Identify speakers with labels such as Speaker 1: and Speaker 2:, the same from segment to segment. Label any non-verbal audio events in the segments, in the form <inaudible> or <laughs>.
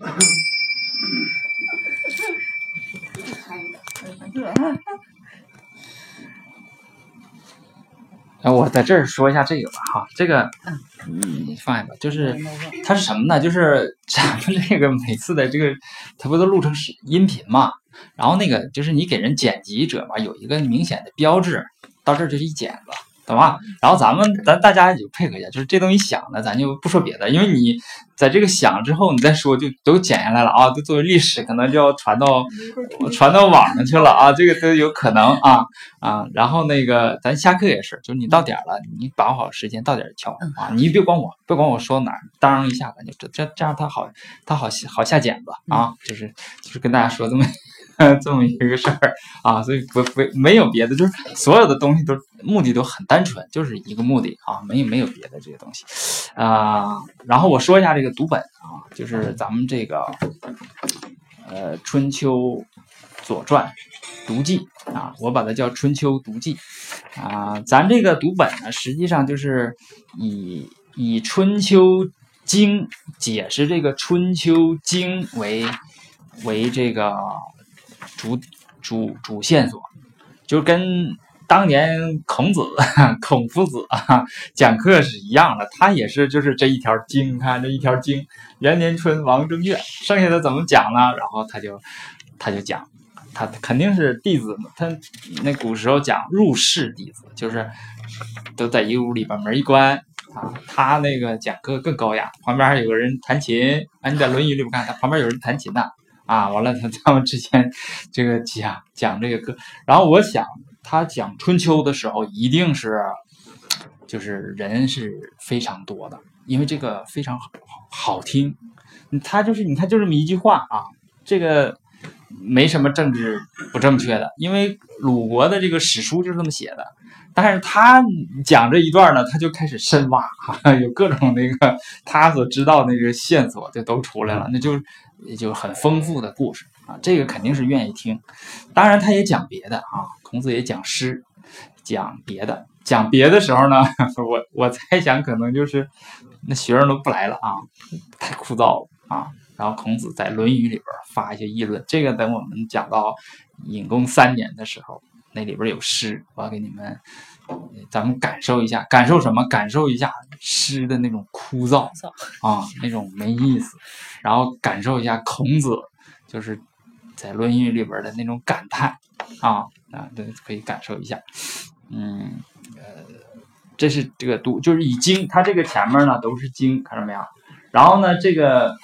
Speaker 1: <laughs> 哎，我在这儿说一下这个吧，哈，这个，嗯，放下吧。就是它是什么呢？就是咱们这个每次的这个，它不都录成是音频嘛？然后那个就是你给人剪辑者吧，有一个明显的标志，到这儿就是一剪子。懂吧？然后咱们咱大家就配合一下，就是这东西响了，咱就不说别的，因为你在这个响之后，你再说就都剪下来了啊，都作为历史，可能就要传到传到网上去了啊，这个都有可能啊啊。然后那个咱下课也是，就是你到点了，你把握好时间，到点敲啊，你别管我，别管我说哪儿，当一下，咱就这这这样，他好他好好下剪子啊，就是就是跟大家说这么。<laughs> 这么一个事儿啊，所以不不没有别的，就是所有的东西都目的都很单纯，就是一个目的啊，没有没有别的这些东西啊。然后我说一下这个读本啊，就是咱们这个呃《春秋左传读记》啊，我把它叫《春秋读记》啊。咱这个读本呢，实际上就是以以《春秋经》解释这个《春秋经》为为这个。主主主线索，就跟当年孔子、<laughs> 孔夫子啊讲课是一样的，他也是就是这一条经，看这一条经，元年春，王正月，剩下的怎么讲呢？然后他就他就讲，他肯定是弟子，他那古时候讲入室弟子，就是都在一个屋里把门一关啊，他那个讲课更高雅，旁边还有个人弹琴啊，你在《论语》里不看，他旁边有人弹琴呢。啊完了，他他们之前这个讲讲这个课，然后我想他讲春秋的时候，一定是就是人是非常多的，因为这个非常好好听。他就是你看就这么一句话啊，这个没什么政治不正确的，因为鲁国的这个史书就是这么写的。但是他讲这一段呢，他就开始深挖，哈有各种那个他所知道那个线索就都出来了，那就。也就是很丰富的故事啊，这个肯定是愿意听。当然，他也讲别的啊，孔子也讲诗，讲别的。讲别的时候呢，我我猜想可能就是那学生都不来了啊，太枯燥了啊。然后孔子在《论语》里边发一些议论，这个等我们讲到隐公三年的时候，那里边有诗，我要给你们。咱们感受一下，感受什么？感受一下诗的那种枯燥啊，那种没意思。然后感受一下孔子，就是在《论语》里边的那种感叹啊啊，对，可以感受一下。嗯，呃，这是这个读，就是以经，它这个前面呢都是经，看到没有？然后呢，这个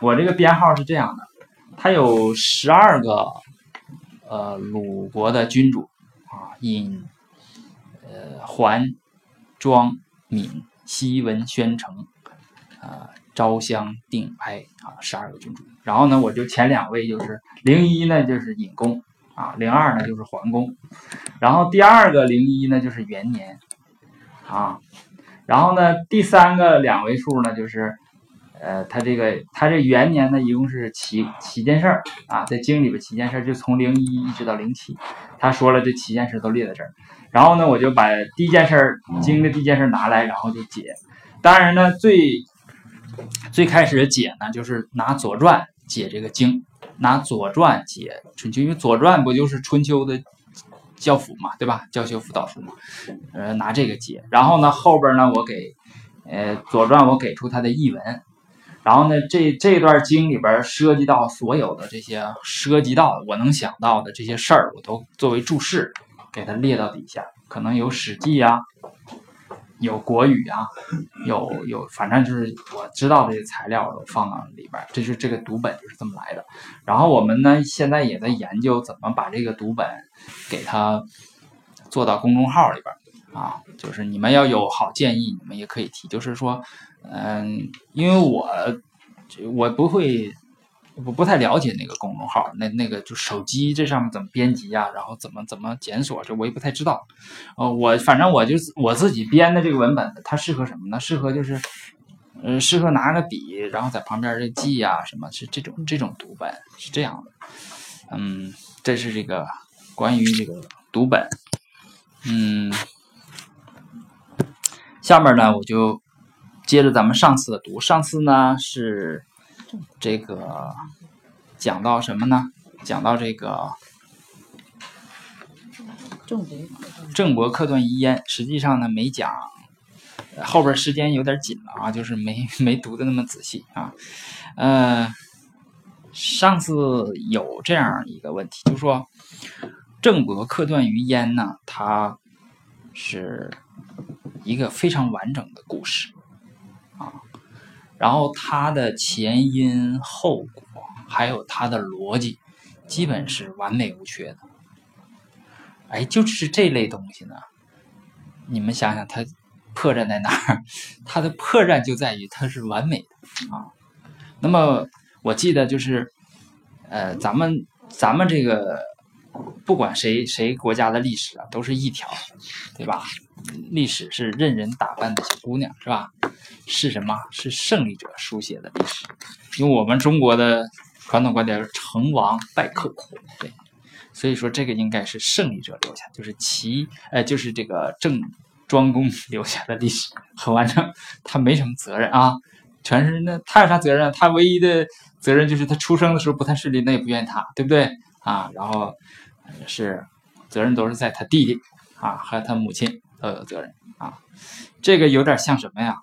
Speaker 1: 我这个编号是这样的，它有十二个呃鲁国的君主啊，引。呃桓、庄、闵、西文、宣城，啊，昭襄、定、哀啊，十二个君主。然后呢，我就前两位就是零一呢，就是尹公啊，零二呢就是桓公。然后第二个零一呢就是元年啊，然后呢第三个两位数呢就是，呃，他这个他这元年呢一共是七七件事儿啊，在经里边七件事就从零一一直到零七，他说了这七件事都列在这儿。然后呢，我就把第一件事儿经的第一件事拿来，然后就解。当然呢，最最开始解呢，就是拿《左传》解这个经，拿《左传》解《春秋》，因为《左传》不就是春秋的教辅嘛，对吧？教学辅导书嘛，呃，拿这个解。然后呢，后边呢，我给呃《左传》我给出它的译文。然后呢，这这段经里边涉及到所有的这些涉及到我能想到的这些事儿，我都作为注释。给它列到底下，可能有《史记》啊，有《国语》啊，有有，反正就是我知道这些材料都放到里边。这是这个读本就是这么来的。然后我们呢，现在也在研究怎么把这个读本给它做到公众号里边啊。就是你们要有好建议，你们也可以提。就是说，嗯，因为我我不会。我不太了解那个公众号，那那个就手机这上面怎么编辑呀？然后怎么怎么检索？这我也不太知道。呃，我反正我就我自己编的这个文本，它适合什么呢？适合就是，呃，适合拿个笔，然后在旁边这记呀，什么是这种这种读本是这样的。嗯，这是这个关于这个读本。嗯，下面呢我就接着咱们上次的读，上次呢是。这个讲到什么呢？讲到这个郑伯克段于鄢，实际上呢没讲，后边时间有点紧了啊，就是没没读的那么仔细啊。呃，上次有这样一个问题，就说郑伯克段于鄢呢，它是一个非常完整的故事，然后它的前因后果，还有它的逻辑。基本是完美无缺的，哎，就是这类东西呢。你们想想，它破绽在哪儿？<laughs> 它的破绽就在于它是完美的啊。那么我记得就是，呃，咱们咱们这个不管谁谁国家的历史啊，都是一条，对吧？历史是任人打扮的小姑娘，是吧？是什么？是胜利者书写的历史。用我们中国的。传统观点是成王败寇，对，所以说这个应该是胜利者留下，就是齐，呃，就是这个郑庄公留下的历史很完整，他没什么责任啊，全是那他有啥责任？他唯一的责任就是他出生的时候不太顺利，那也不怨他，对不对啊？然后是责任都是在他弟弟啊和他母亲都有责任啊，这个有点像什么呀？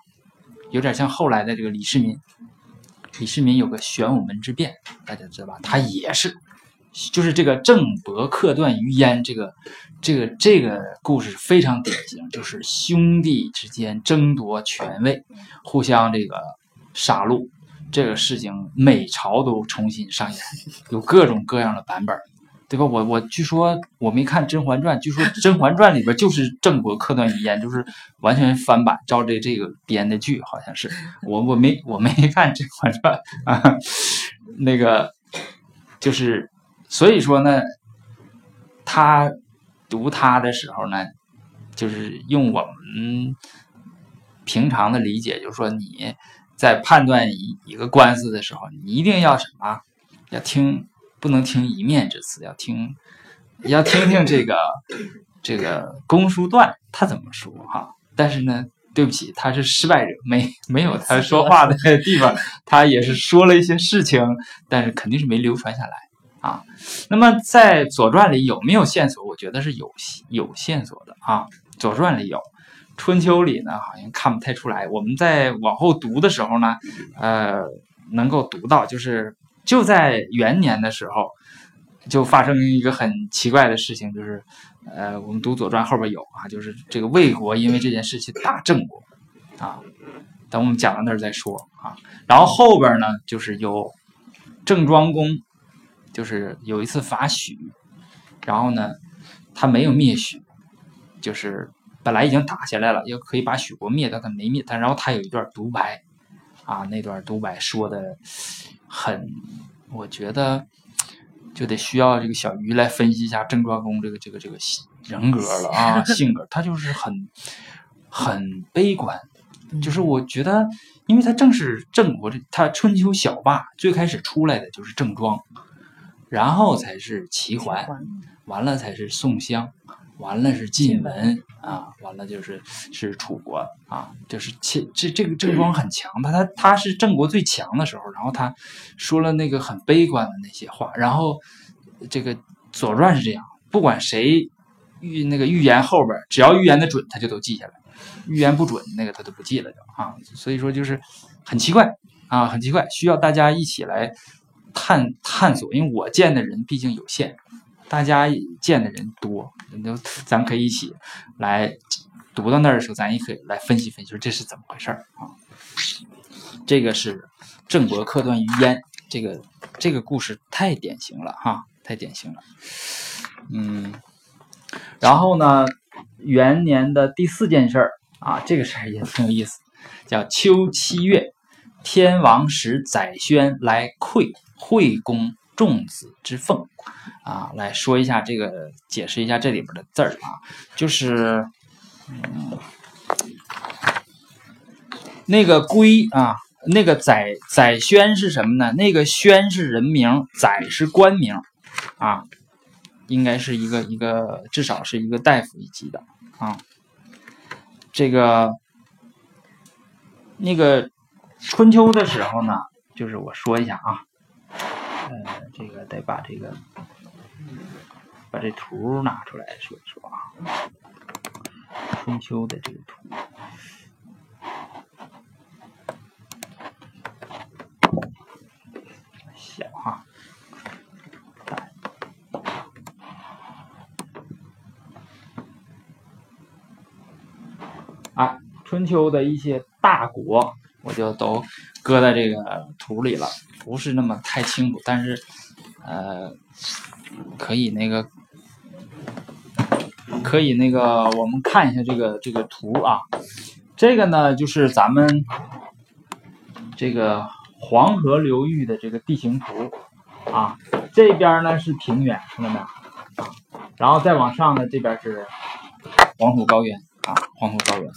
Speaker 1: 有点像后来的这个李世民。李世民有个玄武门之变，大家知道吧？他也是，就是这个郑伯克段于鄢，这个这个这个故事非常典型，就是兄弟之间争夺权位，互相这个杀戮，这个事情每朝都重新上演，有各种各样的版本。对吧？我我据说我没看《甄嬛传》，据说《甄嬛传》里边就是郑国克段于鄢，就是完全翻版，照这这个编的剧，好像是我我没我没看《甄嬛传》啊，那个就是所以说呢，他读他的时候呢，就是用我们平常的理解，就是说你在判断一一个官司的时候，你一定要什么？要听。不能听一面之词，要听，要听听这个这个公叔段他怎么说哈。但是呢，对不起，他是失败者，没没有他说话的地方，他也是说了一些事情，但是肯定是没流传下来啊。那么在《左传》里有没有线索？我觉得是有有线索的啊，《左传》里有，《春秋》里呢好像看不太出来。我们在往后读的时候呢，呃，能够读到就是。就在元年的时候，就发生一个很奇怪的事情，就是，呃，我们读《左传》后边有啊，就是这个魏国因为这件事情打郑国，啊，等我们讲到那儿再说啊。然后后边呢，就是有郑庄公，就是有一次伐许，然后呢，他没有灭许，就是本来已经打下来了，又可以把许国灭，但他没灭他。然后他有一段独白，啊，那段独白说的。很，我觉得就得需要这个小鱼来分析一下郑庄公这个这个这个人格了啊，<laughs> 性格他就是很很悲观，就是我觉得，因为他正是郑国这他春秋小霸最开始出来的就是郑庄，然后才是齐桓，完了才是宋襄。完了是晋文啊，完了就是是楚国啊，就是这这这个郑庄很强，他他他是郑国最强的时候，然后他说了那个很悲观的那些话，然后这个《左传》是这样，不管谁预那个预言后边，只要预言的准，他就都记下来；预言不准，那个他都不记了就啊。所以说就是很奇怪啊，很奇怪，需要大家一起来探探索，因为我见的人毕竟有限。大家见的人多，就咱可以一起来读到那儿的时候，咱也可以来分析分析，这是怎么回事儿啊？这个是郑伯克段于鄢，这个这个故事太典型了哈，太典型了。嗯，然后呢，元年的第四件事儿啊，这个事儿也挺有意思，叫秋七月，天王使宰宣来馈惠公。众子之凤，啊，来说一下这个，解释一下这里边的字儿啊，就是，嗯，那个归啊，那个宰宰宣是什么呢？那个宣是人名，宰是官名，啊，应该是一个一个，至少是一个大夫一级的啊。这个那个春秋的时候呢。就是我说一下啊，呃，这个得把这个把这图拿出来说一说啊，春秋的这个图。小哈，啊，春秋的一些大国，我就都搁在这个图里了，不是那么太清楚，但是呃，可以那个，可以那个，我们看一下这个这个图啊，这个呢就是咱们这个。黄河流域的这个地形图啊，这边呢是平原，看到没有？然后再往上呢，这边是黄土高原啊，黄土高原。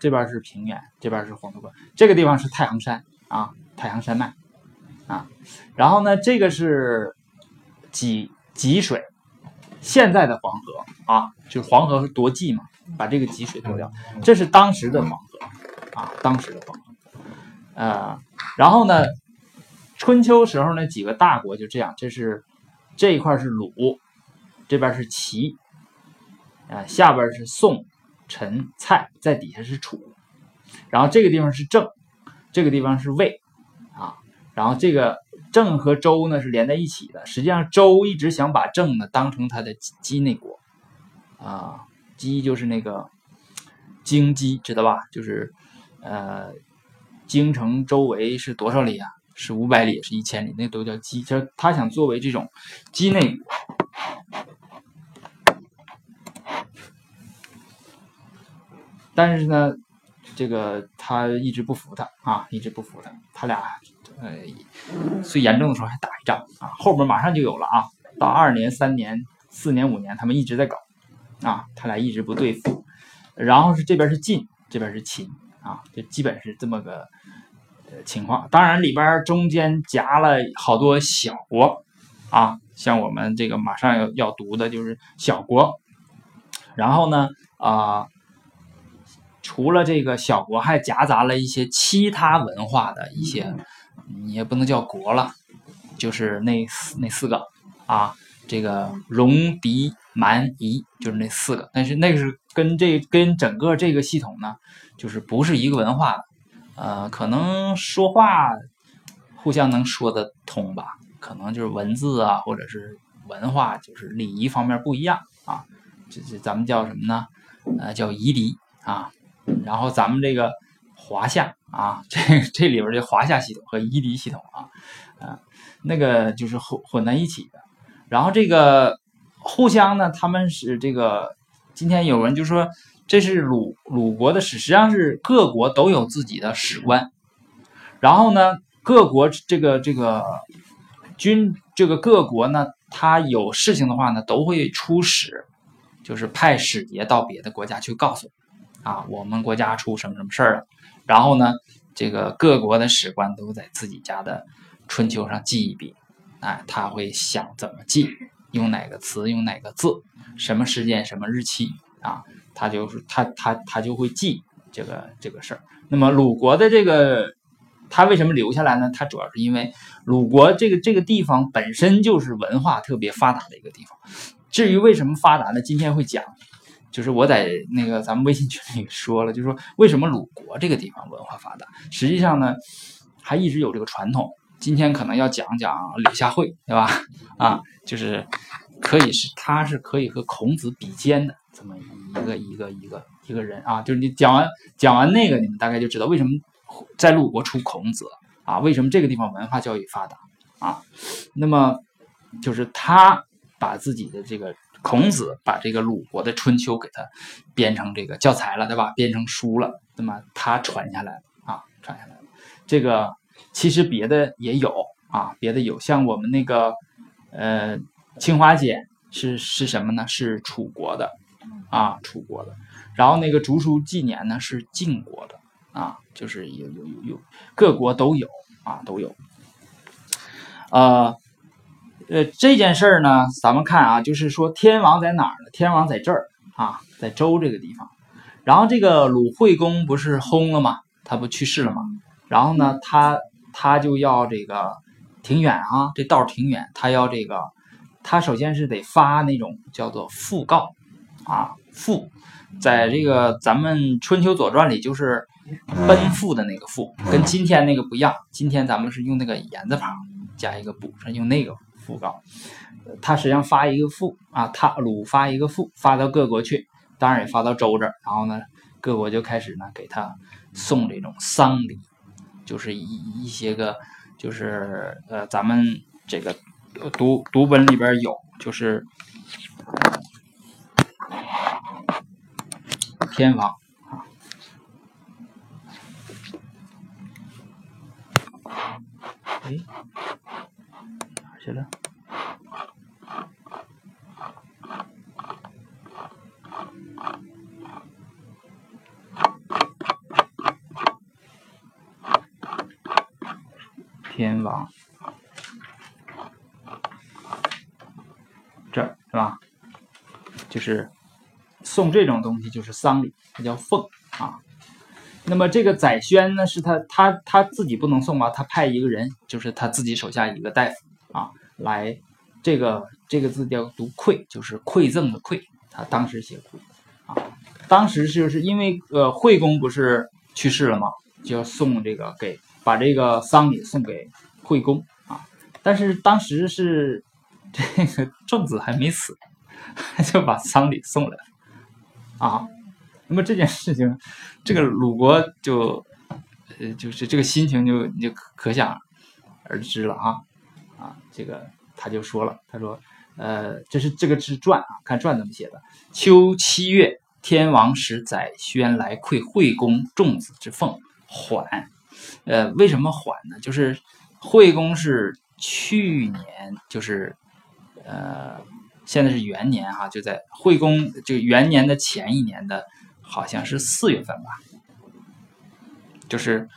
Speaker 1: 这边是平原，这边是黄土高原，这个地方是太行山啊，太行山脉啊。然后呢，这个是济济水，现在的黄河啊，就是黄河夺济嘛。把这个济水夺掉，这是当时的黄河啊，当时的黄河。呃，然后呢，春秋时候呢几个大国就这样，这是这一块是鲁，这边是齐，啊，下边是宋、陈、蔡，在底下是楚，然后这个地方是郑，这个地方是魏，啊，然后这个郑和周呢是连在一起的。实际上周一直想把郑呢当成他的畿内国，啊。畿就是那个京畿，知道吧？就是呃，京城周围是多少里啊？是五百里，是一千里，那都叫畿。就是他想作为这种畿内国，但是呢，这个他一直不服他啊，一直不服他。他俩呃最严重的时候还打一仗啊，后边马上就有了啊。到二年、三年、四年、五年，他们一直在搞。啊，他俩一直不对付，然后是这边是晋，这边是秦，啊，就基本是这么个情况。当然里边中间夹了好多小国，啊，像我们这个马上要要读的就是小国。然后呢，啊，除了这个小国，还夹杂了一些其他文化的一些，你也不能叫国了，就是那那四个啊。这个戎狄蛮夷就是那四个，但是那个是跟这跟整个这个系统呢，就是不是一个文化的，呃，可能说话互相能说得通吧，可能就是文字啊，或者是文化，就是礼仪方面不一样啊，这这咱们叫什么呢？呃，叫夷狄啊，然后咱们这个华夏啊，这这里边这华夏系统和夷狄系统啊，啊，那个就是混混在一起的。然后这个互相呢，他们是这个。今天有人就说这是鲁鲁国的史，实际上是各国都有自己的史官。然后呢，各国这个这个军这个各国呢，他有事情的话呢，都会出使，就是派使节到别的国家去告诉啊，我们国家出什么什么事儿了。然后呢，这个各国的史官都在自己家的春秋上记一笔。哎，他会想怎么记，用哪个词，用哪个字，什么时间，什么日期啊？他就是他他他就会记这个这个事儿。那么鲁国的这个，他为什么留下来呢？他主要是因为鲁国这个这个地方本身就是文化特别发达的一个地方。至于为什么发达呢？今天会讲，就是我在那个咱们微信群里说了，就是说为什么鲁国这个地方文化发达，实际上呢，还一直有这个传统。今天可能要讲讲柳下惠，对吧？啊，就是可以是他是可以和孔子比肩的这么一个一个一个一个人啊。就是你讲完讲完那个，你们大概就知道为什么在鲁国出孔子啊？为什么这个地方文化教育发达啊？那么就是他把自己的这个孔子把这个鲁国的春秋给他编成这个教材了，对吧？编成书了，那么他传下来了啊，传下来了这个。其实别的也有啊，别的有，像我们那个，呃，青花简是是什么呢？是楚国的，啊，楚国的。然后那个竹书纪年呢是晋国的，啊，就是有有有有各国都有啊，都有。呃，呃，这件事儿呢，咱们看啊，就是说天王在哪儿呢？天王在这儿啊，在周这个地方。然后这个鲁惠公不是薨了吗？他不去世了吗？然后呢，他他就要这个挺远啊，这道挺远，他要这个，他首先是得发那种叫做讣告啊，讣，在这个咱们春秋左传里就是奔赴的那个赴，跟今天那个不一样，今天咱们是用那个言字旁加一个补，是用那个讣告，他实际上发一个讣啊，他鲁发一个讣，发到各国去。当然也发到周这，然后呢，各国就开始呢给他送这种丧礼，就是一一些个，就是呃，咱们这个读读本里边有，就是天王去了？天王，这是吧？就是送这种东西，就是丧礼，它叫奉啊。那么这个宰宣呢，是他他他自己不能送吧？他派一个人，就是他自己手下一个大夫，来这个这个字叫读馈，就是馈赠的馈。他当时写馈啊，当时就是因为呃惠公不是去世了吗？就要送这个给。把这个丧礼送给惠公啊，但是当时是这个仲子还没死，<laughs> 就把丧礼送来了啊。那么这件事情，这个鲁国就呃就是这个心情就你就可想而知了啊，这个他就说了，他说呃这是这个是传啊，看传怎么写的。秋七月，天王使宰宣来馈惠公仲子之凤，缓。呃，为什么缓呢？就是惠公是去年，就是呃，现在是元年哈，就在惠公就元年的前一年的，好像是四月份吧，就是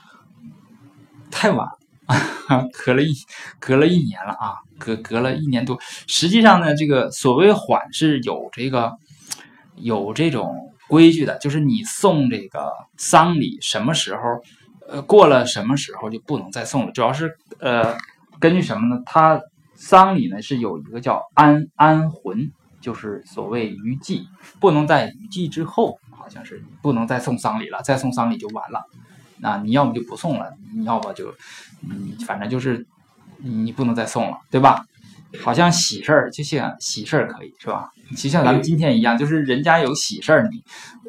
Speaker 1: 太晚，<laughs> 隔了一隔了一年了啊，隔隔了一年多。实际上呢，这个所谓缓是有这个有这种规矩的，就是你送这个丧礼什么时候？呃，过了什么时候就不能再送了？主要是呃，根据什么呢？他丧礼呢是有一个叫安安魂，就是所谓余祭，不能在余祭之后，好像是不能再送丧礼了，再送丧礼就完了。那你要么就不送了，你要么就，嗯，反正就是你不能再送了，对吧？好像喜事儿就像喜事儿可以是吧？就像咱们今天一样，就是人家有喜事儿，你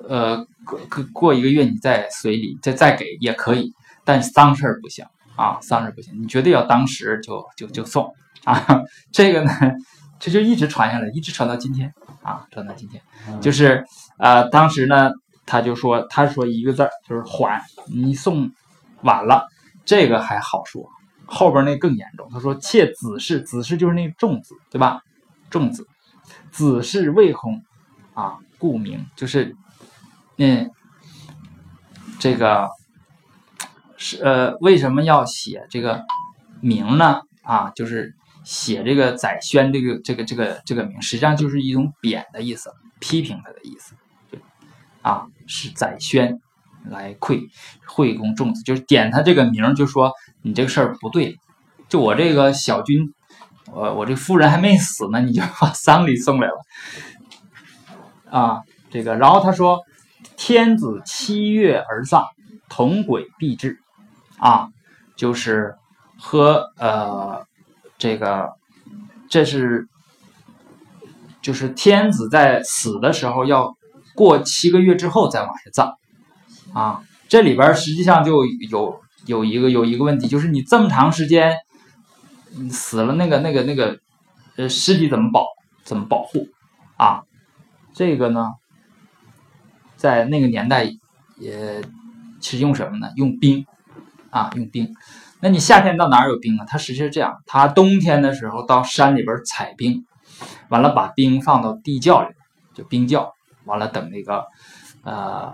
Speaker 1: 呃过过一个月你再随礼再再给也可以，但丧事儿不行啊，丧事儿不行，你绝对要当时就就就送啊。<laughs> 这个呢，这就一直传下来，一直传到今天啊，传到今天，就是呃当时呢他就说他说一个字儿就是缓，你送晚了这个还好说。后边那更严重，他说：“妾子氏，子氏就是那个仲子，对吧？仲子，子氏未空，啊，故名就是，嗯，这个是呃，为什么要写这个名呢？啊，就是写这个宰宣这个这个这个这个名，实际上就是一种贬的意思，批评他的意思，啊，是宰宣。”来馈惠公仲子，就是点他这个名，就说你这个事儿不对，就我这个小君，我我这夫人还没死呢，你就把丧礼送来了，啊，这个，然后他说，天子七月而丧，同轨必至，啊，就是和呃这个，这是就是天子在死的时候要过七个月之后再往下葬。啊，这里边实际上就有有一个有一个问题，就是你这么长时间死了，那个那个那个呃尸体怎么保怎么保护啊？这个呢，在那个年代也是用什么呢？用冰啊，用冰。那你夏天到哪儿有冰啊？它实际是这样，它冬天的时候到山里边采冰，完了把冰放到地窖里，就冰窖，完了等那个呃。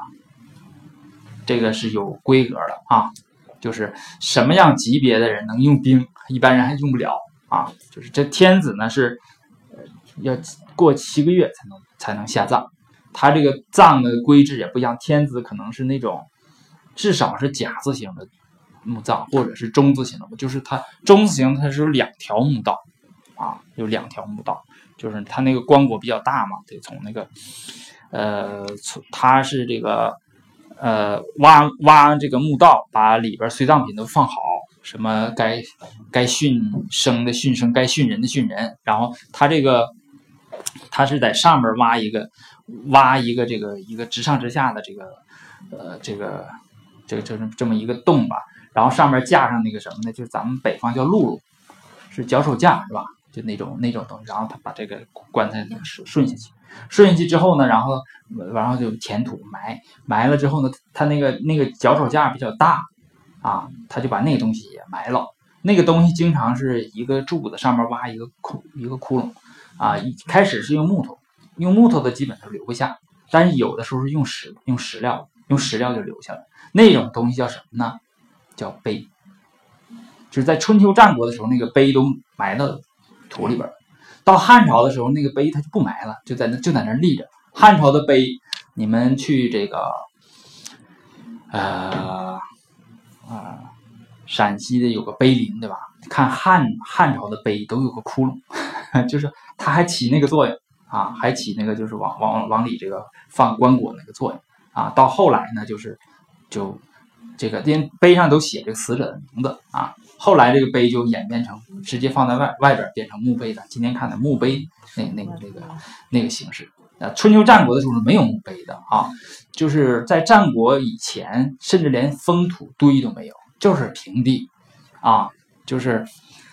Speaker 1: 这个是有规格的啊，就是什么样级别的人能用兵，一般人还用不了啊。就是这天子呢是要过七个月才能才能下葬，他这个葬的规制也不一样，天子可能是那种至少是甲字形的墓葬，或者是中字形的，就是它中字形它是有两条墓道啊，有两条墓道，就是它那个棺椁比较大嘛，得从那个呃，从它是这个呃挖挖这个墓道，把里边随葬品都放好，什么该该殉生的殉生，该殉人的殉人，然后它这个它是在上面挖一个。挖一个这个一个直上直下的这个呃这个这个就是这么一个洞吧，然后上面架上那个什么呢？就是咱们北方叫辘轳，是脚手架是吧？就那种那种东西，然后他把这个棺材顺顺下去，顺下去之后呢，然后然后就填土埋埋了之后呢，他那个那个脚手架比较大啊，他就把那个东西也埋了。那个东西经常是一个柱子上面挖一个窟一个窟窿啊，一开始是用木头。用木头的基本都留不下，但是有的时候是用石用石料，用石料就留下了。那种东西叫什么呢？叫碑。就是在春秋战国的时候，那个碑都埋到土里边。到汉朝的时候，那个碑它就不埋了，就在那就在那立着。汉朝的碑，你们去这个，呃啊，陕西的有个碑林，对吧？看汉汉朝的碑都有个窟窿，<laughs> 就是它还起那个作用。啊，还起那个就是往往往里这个放棺椁那个作用啊。到后来呢，就是就这个连碑上都写这个死者的名字啊。后来这个碑就演变成直接放在外外边变成墓碑的。今天看的墓碑那那个那个那个形式啊。春秋战国的时候是没有墓碑的啊，就是在战国以前，甚至连封土堆都没有，就是平地啊，就是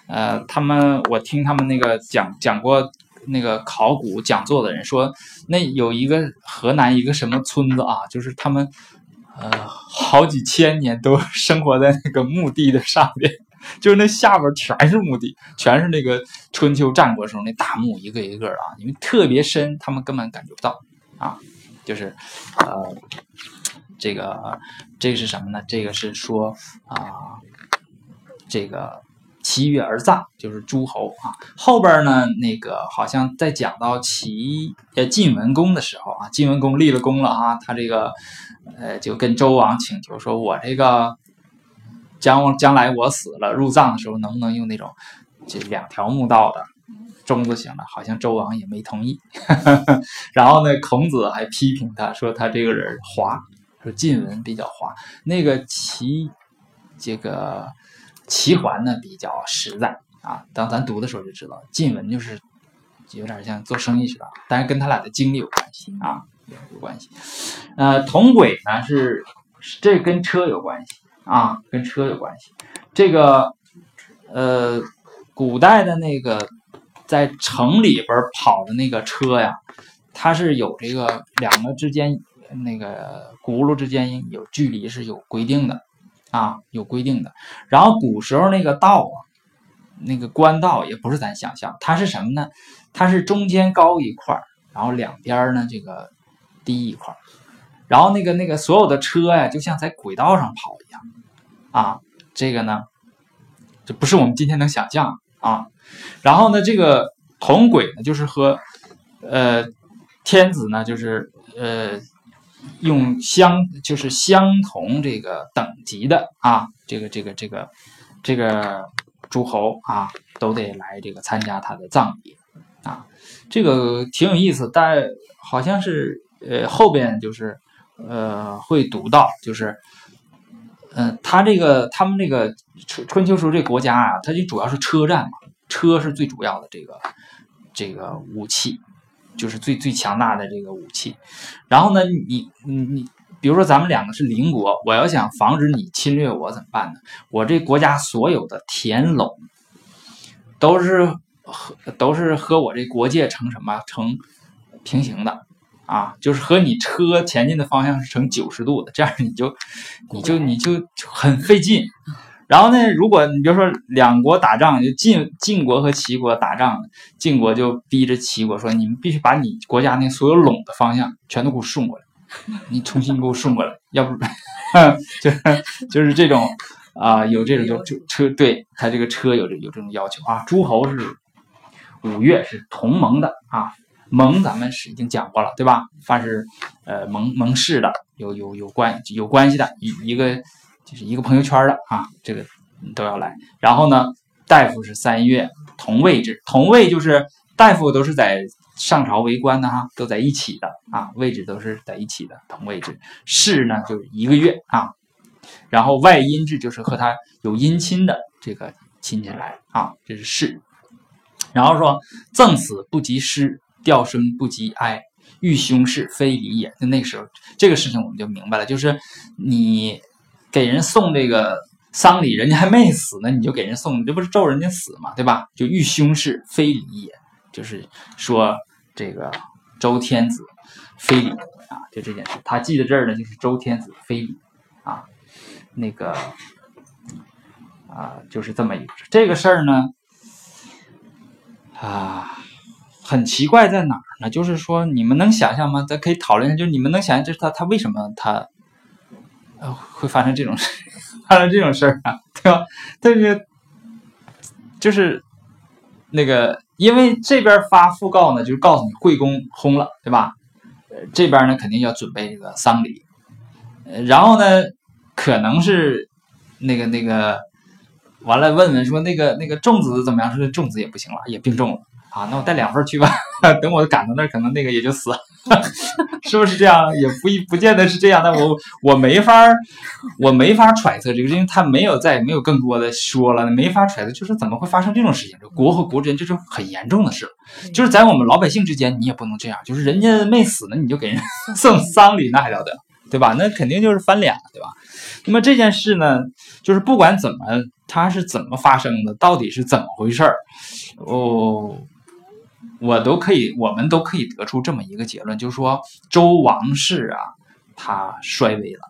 Speaker 1: 呃，他们我听他们那个讲讲过。那个考古讲座的人说，那有一个河南一个什么村子啊，就是他们呃好几千年都生活在那个墓地的上边，<laughs> 就是那下边全是墓地，全是那个春秋战国时候那大墓，一个一个啊，因为特别深，他们根本感觉不到啊，就是呃这个这个是什么呢？这个是说啊这个。齐月而葬，就是诸侯啊。后边呢，那个好像在讲到齐呃晋文公的时候啊，晋文公立了功了啊，他这个呃就跟周王请求说，我这个将将来我死了入葬的时候，能不能用那种这两条墓道的中字形的？好像周王也没同意。<laughs> 然后呢，孔子还批评他说他这个人滑，说晋文比较滑。那个齐这个。齐桓呢比较实在啊，当咱读的时候就知道，晋文就是有点像做生意似的，但是跟他俩的经历有关系啊，有关系。呃，铜轨呢是这跟车有关系啊，跟车有关系。这个呃，古代的那个在城里边跑的那个车呀，它是有这个两个之间那个轱辘之间有距离是有规定的。啊，有规定的。然后古时候那个道啊，那个官道也不是咱想象，它是什么呢？它是中间高一块然后两边呢这个低一块然后那个那个所有的车呀，就像在轨道上跑一样啊。这个呢，这不是我们今天能想象啊。然后呢，这个同轨呢，就是和呃天子呢，就是呃。用相就是相同这个等级的啊，这个这个这个这个诸侯啊，都得来这个参加他的葬礼啊，这个挺有意思。但好像是呃后边就是呃会读到，就是嗯，他这个他们这个春春秋时候这国家啊，它就主要是车战嘛，车是最主要的这个这个武器。就是最最强大的这个武器，然后呢，你你你，比如说咱们两个是邻国，我要想防止你侵略我怎么办呢？我这国家所有的田垄都是和都是和我这国界成什么成平行的啊？就是和你车前进的方向是成九十度的，这样你就你就你就很费劲。然后呢，如果你比如说两国打仗，就晋晋国和齐国打仗，晋国就逼着齐国说：“你们必须把你国家那所有垄的方向全都给我顺过来，你重新给我顺过来，要不 <laughs> 就是就是这种啊，有这种就就车对他这个车有这有这种要求啊。诸侯是五岳是同盟的啊，盟咱们是已经讲过了，对吧？凡是呃盟盟氏的，有有有关有关系的，一一个就是一个朋友圈的啊，这个都要来。然后呢，大夫是三月同位置，同位就是大夫都是在上朝为官的哈，都在一起的啊，位置都是在一起的同位置。氏呢就是一个月啊，然后外姻制就是和他有姻亲的这个亲戚来啊，这是氏。然后说赠死不及师，吊孙不及哀，遇凶事非礼也。就那时候这个事情我们就明白了，就是你给人送这个丧礼，人家还没死呢，你就给人送，这不是咒人家死嘛，对吧？就遇凶事非礼也，就是说这个周天子非礼啊，就这件事，他记在这儿呢，就是周天子非礼啊，那个啊，就是这么一个事。这个事儿呢。啊，很奇怪在哪儿呢？就是说，你们能想象吗？咱可以讨论一下，就是你们能想象，就是他他为什么他呃会发生这种事，<laughs> 发生这种事儿啊？<laughs> 对吧？但是就是那个，因为这边发讣告呢，就是告诉你惠公薨了，对吧？这边呢肯定要准备这个丧礼，呃，然后呢可能是那个那个。完了，问问说那个那个粽子怎么样？说粽子也不行了，也病重了啊。那我带两份去吧。等我赶到那儿，可能那个也就死了，<laughs> 是不是这样？也不一不见得是这样。那我我没法我没法揣测这个，因为他没有再没有更多的说了，没法揣测，就是怎么会发生这种事情？国和国之间这是很严重的事，就是在我们老百姓之间，你也不能这样。就是人家没死呢，你就给人 <laughs> 送丧礼，那还了得，对吧？那肯定就是翻脸了，对吧？那么这件事呢，就是不管怎么。它是怎么发生的？到底是怎么回事儿？哦，我都可以，我们都可以得出这么一个结论，就是说周王室啊，它衰微了，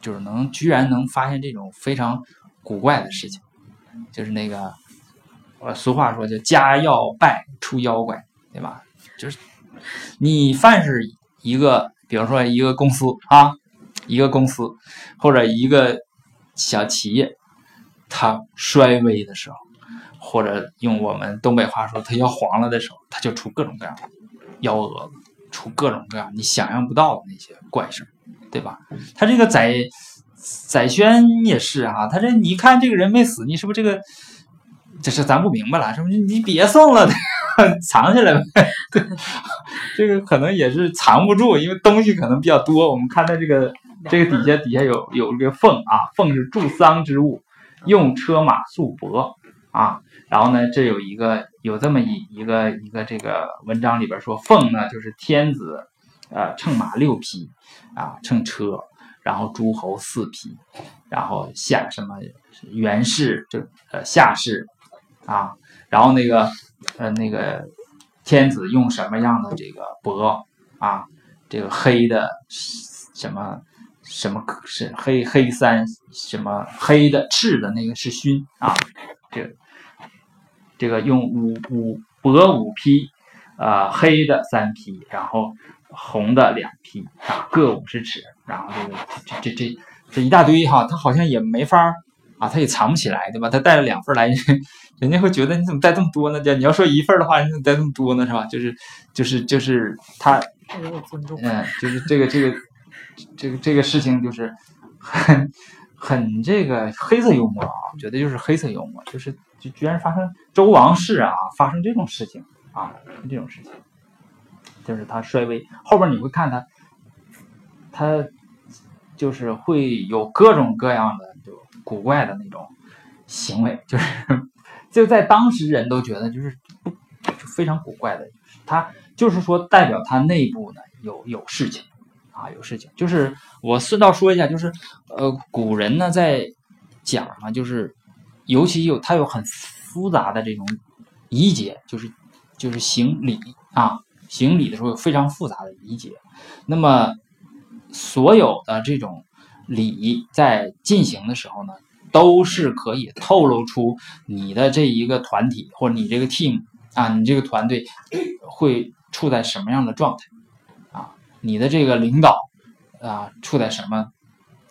Speaker 1: 就是能居然能发现这种非常古怪的事情，就是那个，我俗话说叫家要败出妖怪，对吧？就是你凡是一个，比如说一个公司啊，一个公司或者一个小企业。它衰微的时候，或者用我们东北话说，它要黄了的时候，它就出各种各样的幺蛾子，出各种各样你想象不到的那些怪事对吧？他这个宰宰宣也是啊，他这你看这个人没死，你是不是这个？这是咱不明白了，是不是？你别送了，<laughs> 藏起来呗。这个可能也是藏不住，因为东西可能比较多。我们看到这个这个底下底下有有这个凤啊，凤是助丧之物。用车马素帛啊，然后呢，这有一个有这么一一个一个这个文章里边说，凤呢就是天子，呃，乘马六匹啊，乘车，然后诸侯四匹，然后下什么元氏就呃下士啊，然后那个呃那个天子用什么样的这个帛啊，这个黑的什么。什么是黑黑三什么黑的赤的那个是熏啊，这这个用五五薄五匹，呃黑的三匹，然后红的两匹啊各五十尺，然后这个这这这这一大堆哈，他好像也没法啊，他也藏不起来对吧？他带了两份来，<laughs> 人家会觉得你怎么带这么多呢？你要说一份的话，你怎么带这么多呢？是吧？就是就是就是他，嗯，就是这个这个。这个这个事情就是很很这个黑色幽默啊，我觉得就是黑色幽默，就是就居然发生周王室啊发生这种事情啊，这种事情，就是他衰微后边你会看他，他就是会有各种各样的就古怪的那种行为，就是就在当时人都觉得就是不非常古怪的，他就是说代表他内部呢有有事情。啊，有事情，就是我顺道说一下，就是呃，古人呢在讲啊，就是尤其有他有很复杂的这种仪节，就是就是行礼啊，行礼的时候有非常复杂的仪节。那么所有的这种礼在进行的时候呢，都是可以透露出你的这一个团体或者你这个 team 啊，你这个团队会处在什么样的状态啊。你的这个领导啊，处在什么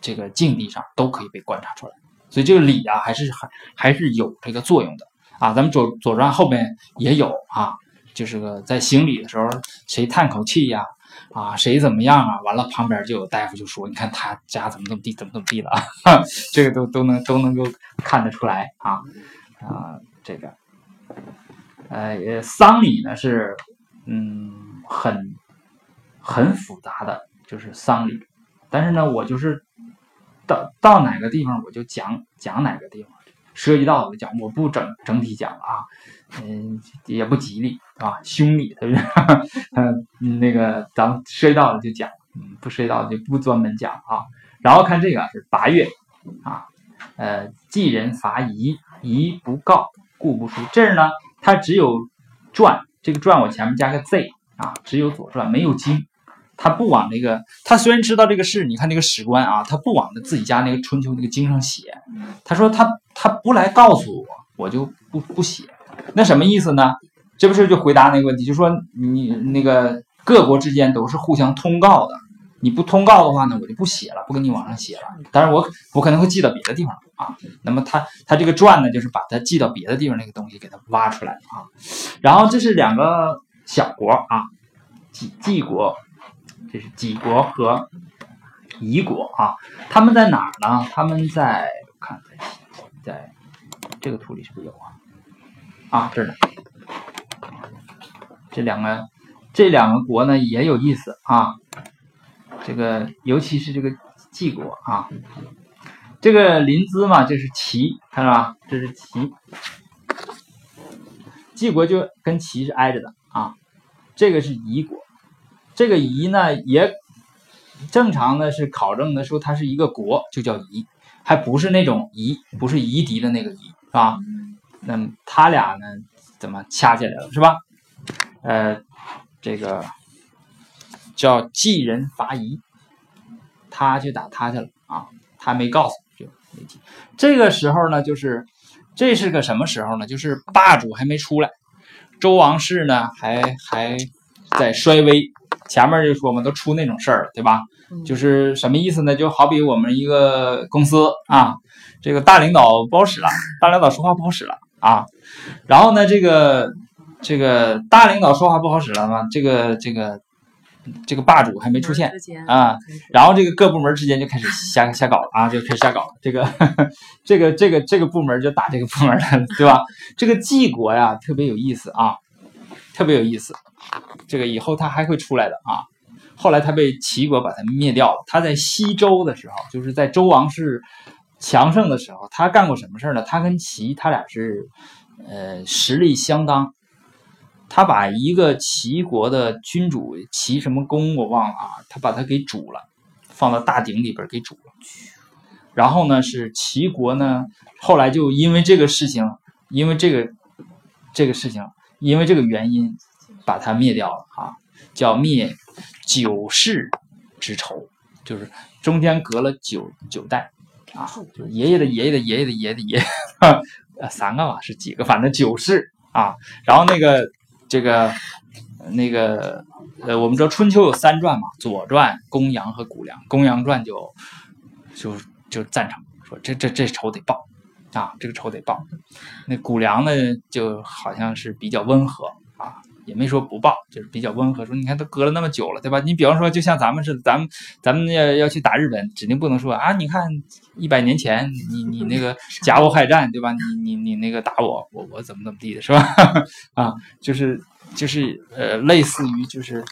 Speaker 1: 这个境地上，都可以被观察出来。所以这个礼啊，还是还还是有这个作用的啊。咱们左左传后面也有啊，就。是个在行礼的时候谁叹口气呀，啊谁怎么样啊，完了旁边就有大夫就说，你看他家怎么怎么地，怎么怎么地了，<laughs> 这个都都能都能够看得出来啊啊这个，呃丧礼呢是嗯很很复杂的，就是丧礼，但是呢我就是到到哪个地方我就讲讲哪个地方。涉及到的讲，我不整整体讲了啊，嗯，也不吉利啊，凶礼，是不是？嗯，那个咱们涉及到的就讲，不涉及到就不专门讲啊。然后看这个是八月啊，呃，祭人伐夷，夷不告，故不出。这儿呢，它只有传，这个传我前面加个 z 啊，只有左传没有经。他不往那个，他虽然知道这个事，你看那个史官啊，他不往自己家那个春秋那个经上写。他说他他不来告诉我，我就不不写。那什么意思呢？这不是就回答那个问题，就说你那个各国之间都是互相通告的，你不通告的话呢，我就不写了，不跟你往上写了。但是我我可能会寄到别的地方啊。那么他他这个传呢，就是把它寄到别的地方那个东西给它挖出来啊。然后这是两个小国啊，晋晋国。这是杞国和夷国啊，他们在哪儿呢？他们在看在在这个图里是不是有啊？啊，这儿呢。这两个这两个国呢也有意思啊。这个尤其是这个晋国啊，这个临淄嘛就是齐，看到吧？这是齐，晋国就跟齐是挨着的啊。这个是夷国。这个夷呢，也正常的是考证的时候，它是一个国，就叫夷，还不是那种夷，不是夷狄的那个夷，是吧？那么他俩呢，怎么掐起来了，是吧？呃，这个叫晋人伐夷，他去打他去了啊，他没告诉就没提。这个时候呢，就是这是个什么时候呢？就是霸主还没出来，周王室呢还还在衰微。前面就说嘛，都出那种事儿了，对吧？就是什么意思呢？就好比我们一个公司啊，这个大领导不好使了，大领导说话不好使了啊。然后呢，这个这个大领导说话不好使了嘛，这个这个这个霸主还没出现啊。然后这个各部门之间就开始瞎瞎搞啊，就开始瞎搞。这个 <laughs> 这个这个这个部门就打这个部门了，对吧？这个晋国呀，特别有意思啊，特别有意思。这个以后他还会出来的啊！后来他被齐国把他灭掉了。他在西周的时候，就是在周王室强盛的时候，他干过什么事呢？他跟齐他俩是呃实力相当。他把一个齐国的君主齐什么公我忘了啊，他把他给煮了，放到大鼎里边给煮了。然后呢，是齐国呢，后来就因为这个事情，因为这个这个事情，因为这个原因。把它灭掉了啊，叫灭九世之仇，就是中间隔了九九代啊，就是爷爷的爷爷的爷爷的爷爷的爷爷，呃，<laughs> 三个吧，是几个？反正九世啊。然后那个这个那个呃，我们知道春秋有三传嘛，《左传》《公羊》和《谷梁》，《公羊传》就就就赞成说这这这仇得报啊，这个仇得报。那《谷梁》呢，就好像是比较温和啊。也没说不报，就是比较温和。说你看都隔了那么久了，对吧？你比方说，就像咱们似的，咱们咱们要要去打日本，指定不能说啊！你看一百年前你你那个 <laughs> 甲午海战，对吧？你你你那个打我，我我怎么怎么地的，是吧？<laughs> 啊，就是就是呃，类似于就是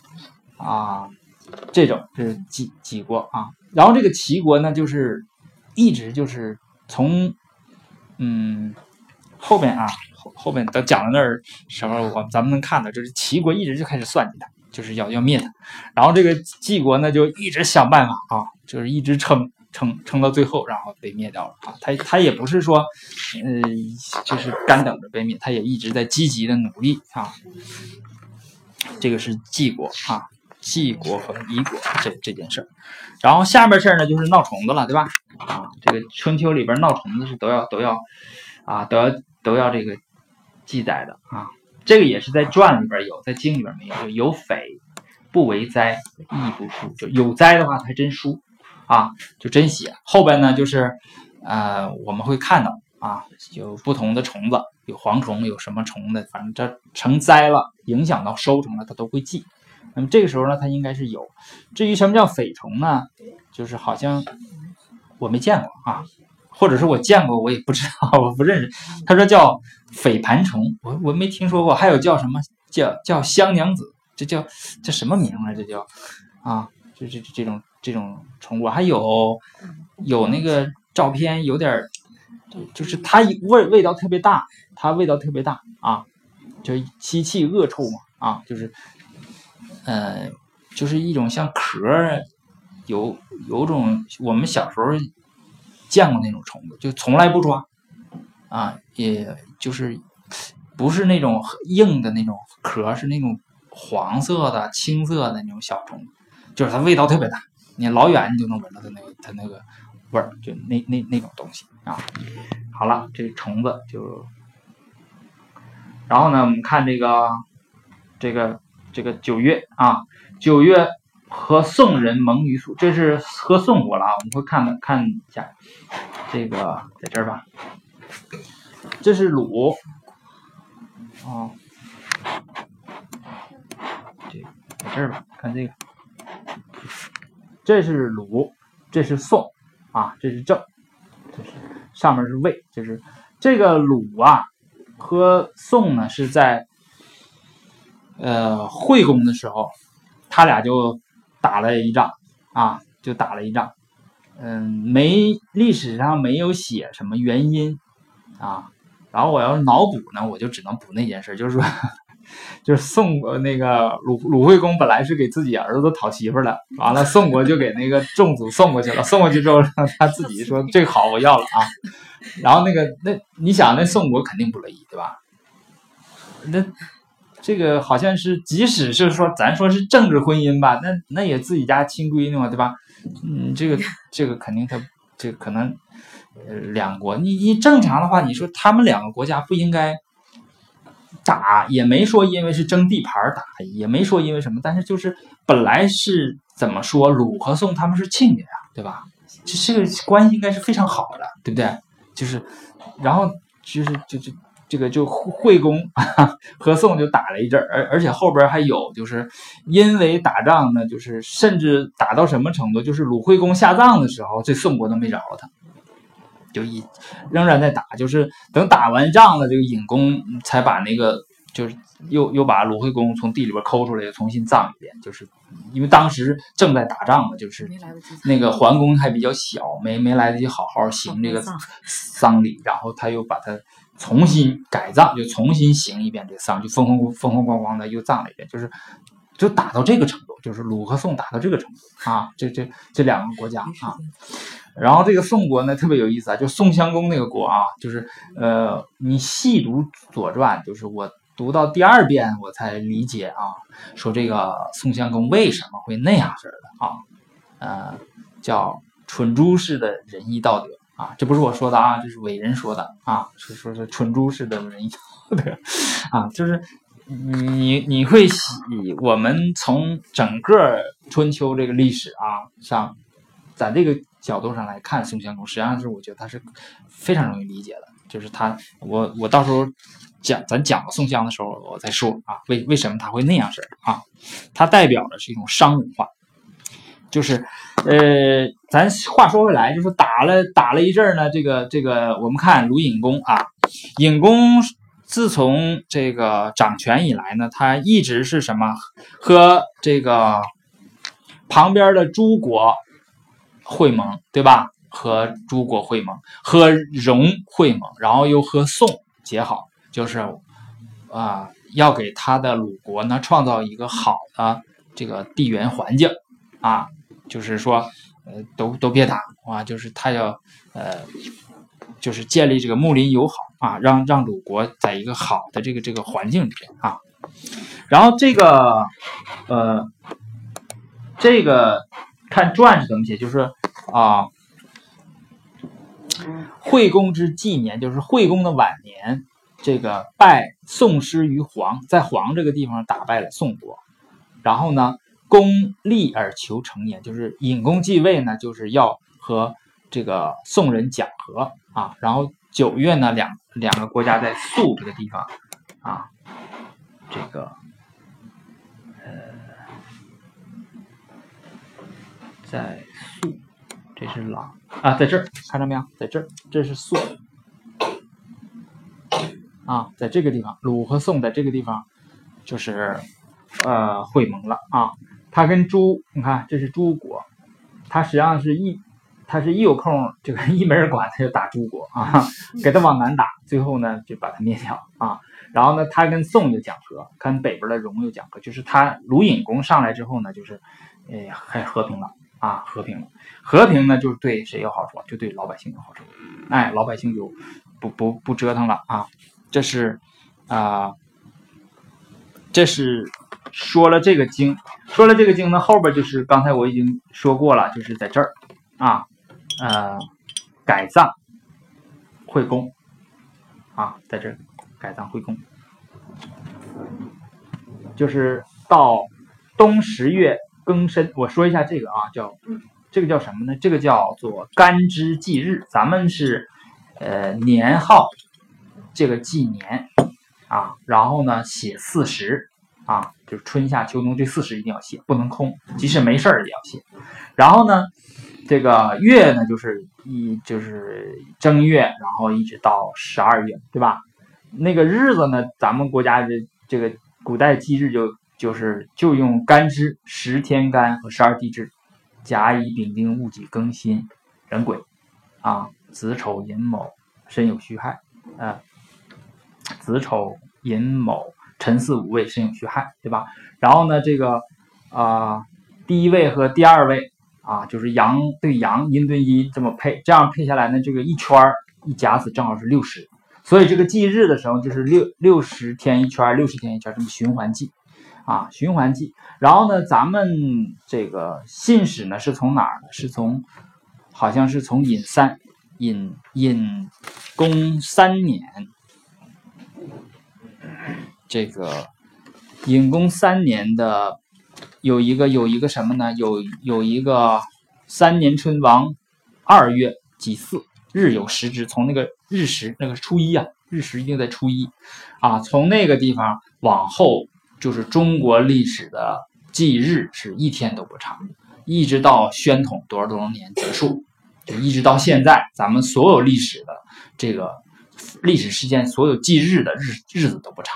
Speaker 1: 啊这种是几几国啊。然后这个齐国呢，就是一直就是从嗯后边啊。后后面等讲到那儿时候，我咱们能看到，就是齐国一直就开始算计他，就是要要灭他。然后这个晋国呢，就一直想办法啊，就是一直撑撑撑到最后，然后被灭掉了啊。他他也不是说，呃，就是干等着被灭，他也一直在积极的努力啊。这个是晋国啊，晋国和夷国这这件事儿。然后下边事儿呢，就是闹虫子了，对吧？啊，这个春秋里边闹虫子是都要都要啊都要都要这个。记载的啊，这个也是在传里边有，在经里边没有。就有匪不为灾，亦不书。就有灾的话，还真书啊，就真写。后边呢，就是呃，我们会看到啊，有不同的虫子，有蝗虫，有什么虫的，反正这成灾了，影响到收成了，他都会记。那么这个时候呢，它应该是有。至于什么叫匪虫呢？就是好像我没见过啊，或者是我见过，我也不知道，<laughs> 我不认识。他说叫匪盘虫，我我没听说过。还有叫什么叫叫香娘子，这叫这什么名啊？这叫啊，这这这种这种虫，我还有有那个照片，有点就是它味味道特别大，它味道特别大啊，就吸气恶臭嘛啊，就是。呃，就是一种像壳儿，有有种我们小时候见过那种虫子，就从来不抓啊，也就是不是那种硬的那种壳，是那种黄色的、青色的那种小虫，就是它味道特别大，你老远你就能闻到它那个它那个味儿，就那那那种东西啊。好了，这个虫子就，然后呢，我们看这个这个。这个九月啊，九月和宋人盟于蜀，这是和宋国了啊。我们会看看一下，这个在这儿吧，这是鲁啊，这在这儿吧，看这个，这是鲁，这是宋啊，这是郑，这是上面是魏，就是这个鲁啊和宋呢是在。呃，惠公的时候，他俩就打了一仗啊，就打了一仗。嗯，没历史上没有写什么原因啊。然后我要是脑补呢，我就只能补那件事，就是说，<laughs> 就是宋国那个鲁鲁惠公本来是给自己儿子讨媳妇的，完了宋国就给那个仲祖送过去了，送过去之后他自己说这个好我要了啊。然后那个那你想那宋国肯定不乐意对吧？那。这个好像是，即使是说咱说是政治婚姻吧，那那也自己家亲闺女嘛，对吧？嗯，这个 <laughs> 这个肯定他这可能呃两国，你你正常的话，你说他们两个国家不应该打，也没说因为是争地盘打，也没说因为什么，但是就是本来是怎么说，鲁和宋他们是亲家呀，对吧？这这个关系应该是非常好的，对不对？就是，然后就是就就。这个就惠公 <laughs> 和宋就打了一阵儿，而而且后边还有，就是因为打仗呢，就是甚至打到什么程度，就是鲁惠公下葬的时候，这宋国都没饶了他，就一仍然在打，就是等打完仗了，这个尹公才把那个就是又又把鲁惠公从地里边抠出来，又重新葬一遍，就是因为当时正在打仗嘛，就是那个桓公还比较小，没没来得及好好行这个丧礼，然后他又把他。重新改葬，就重新行一遍这丧，就风风风风光光的又葬了一遍，就是就打到这个程度，就是鲁和宋打到这个程度啊，这这这两个国家啊，然后这个宋国呢特别有意思啊，就宋襄公那个国啊，就是呃，你细读《左传》，就是我读到第二遍我才理解啊，说这个宋襄公为什么会那样式的啊，呃，叫蠢猪式的仁义道德。啊，这不是我说的啊，这是伟人说的啊，是说是蠢猪似的人对，啊，就是你你会喜我们从整个春秋这个历史啊上，在这个角度上来看宋襄公，实际上是我觉得他是非常容易理解的，就是他我我到时候讲咱讲宋襄的时候我再说啊，为为什么他会那样式啊，他代表的是一种商文化。就是，呃，咱话说回来，就是打了打了一阵呢。这个这个，我们看鲁隐公啊，隐公自从这个掌权以来呢，他一直是什么和这个旁边的诸国会盟，对吧？和诸国会盟，和戎会盟，然后又和宋结好，就是啊，要给他的鲁国呢创造一个好的这个地缘环境啊。就是说，呃，都都别打啊！就是他要，呃，就是建立这个睦邻友好啊，让让鲁国在一个好的这个这个环境里边啊。然后这个，呃，这个看传是怎么写，就是啊，惠公之纪年，就是惠公的晚年，这个拜宋师于黄，在黄这个地方打败了宋国，然后呢。功立而求成也，就是尹公继位呢，就是要和这个宋人讲和啊，然后九月呢，两两个国家在宿这个地方啊，这个呃，在宿，这是狼啊，在这儿看到没有？在这儿，这是宿啊，在这个地方，鲁和宋在这个地方就是呃会盟了啊。它跟朱，你看这是朱国，它实际上是一。他是一有空这个一没人管，他就打朱国啊，<laughs> 给他往南打，最后呢就把他灭掉啊。然后呢，他跟宋又讲和，跟北边的戎又讲和，就是他鲁隐公上来之后呢，就是，哎，还和平了啊，和平了。和平呢，就是对谁有好处？就对老百姓有好处。哎，老百姓就不不不折腾了啊。这是啊，这是说了这个经，说了这个经呢，后边就是刚才我已经说过了，就是在这儿啊。呃，改葬惠公啊，在这改葬惠公，就是到冬十月庚申。我说一下这个啊，叫这个叫什么呢？这个叫做干支纪日。咱们是呃年号这个纪年啊，然后呢写四十啊，就是春夏秋冬这四时一定要写，不能空，即使没事儿也要写。然后呢。这个月呢，就是一就是正月，然后一直到十二月，对吧？那个日子呢，咱们国家的这个古代纪日就就是就用干支十天干和十二地支，甲乙丙丁戊己庚辛壬癸啊，子丑寅卯申酉戌亥啊，子丑寅卯辰巳午未申酉戌亥，对吧？然后呢，这个啊第一位和第二位。啊，就是阳对阳，阴对阴这么配，这样配下来呢，这个一圈一甲子正好是六十，所以这个祭日的时候就是六六十天一圈，六十天一圈，这么循环记，啊，循环记。然后呢，咱们这个信使呢是从哪儿呢？是从，好像是从尹三尹尹公三年，这个隐公三年的。有一个有一个什么呢？有有一个三年春王二月己巳日有时之，从那个日时那个初一啊，日时一定在初一啊。从那个地方往后，就是中国历史的纪日是一天都不长，一直到宣统多少多少年结束，就一直到现在，咱们所有历史的这个历史事件，所有纪日的日日子都不长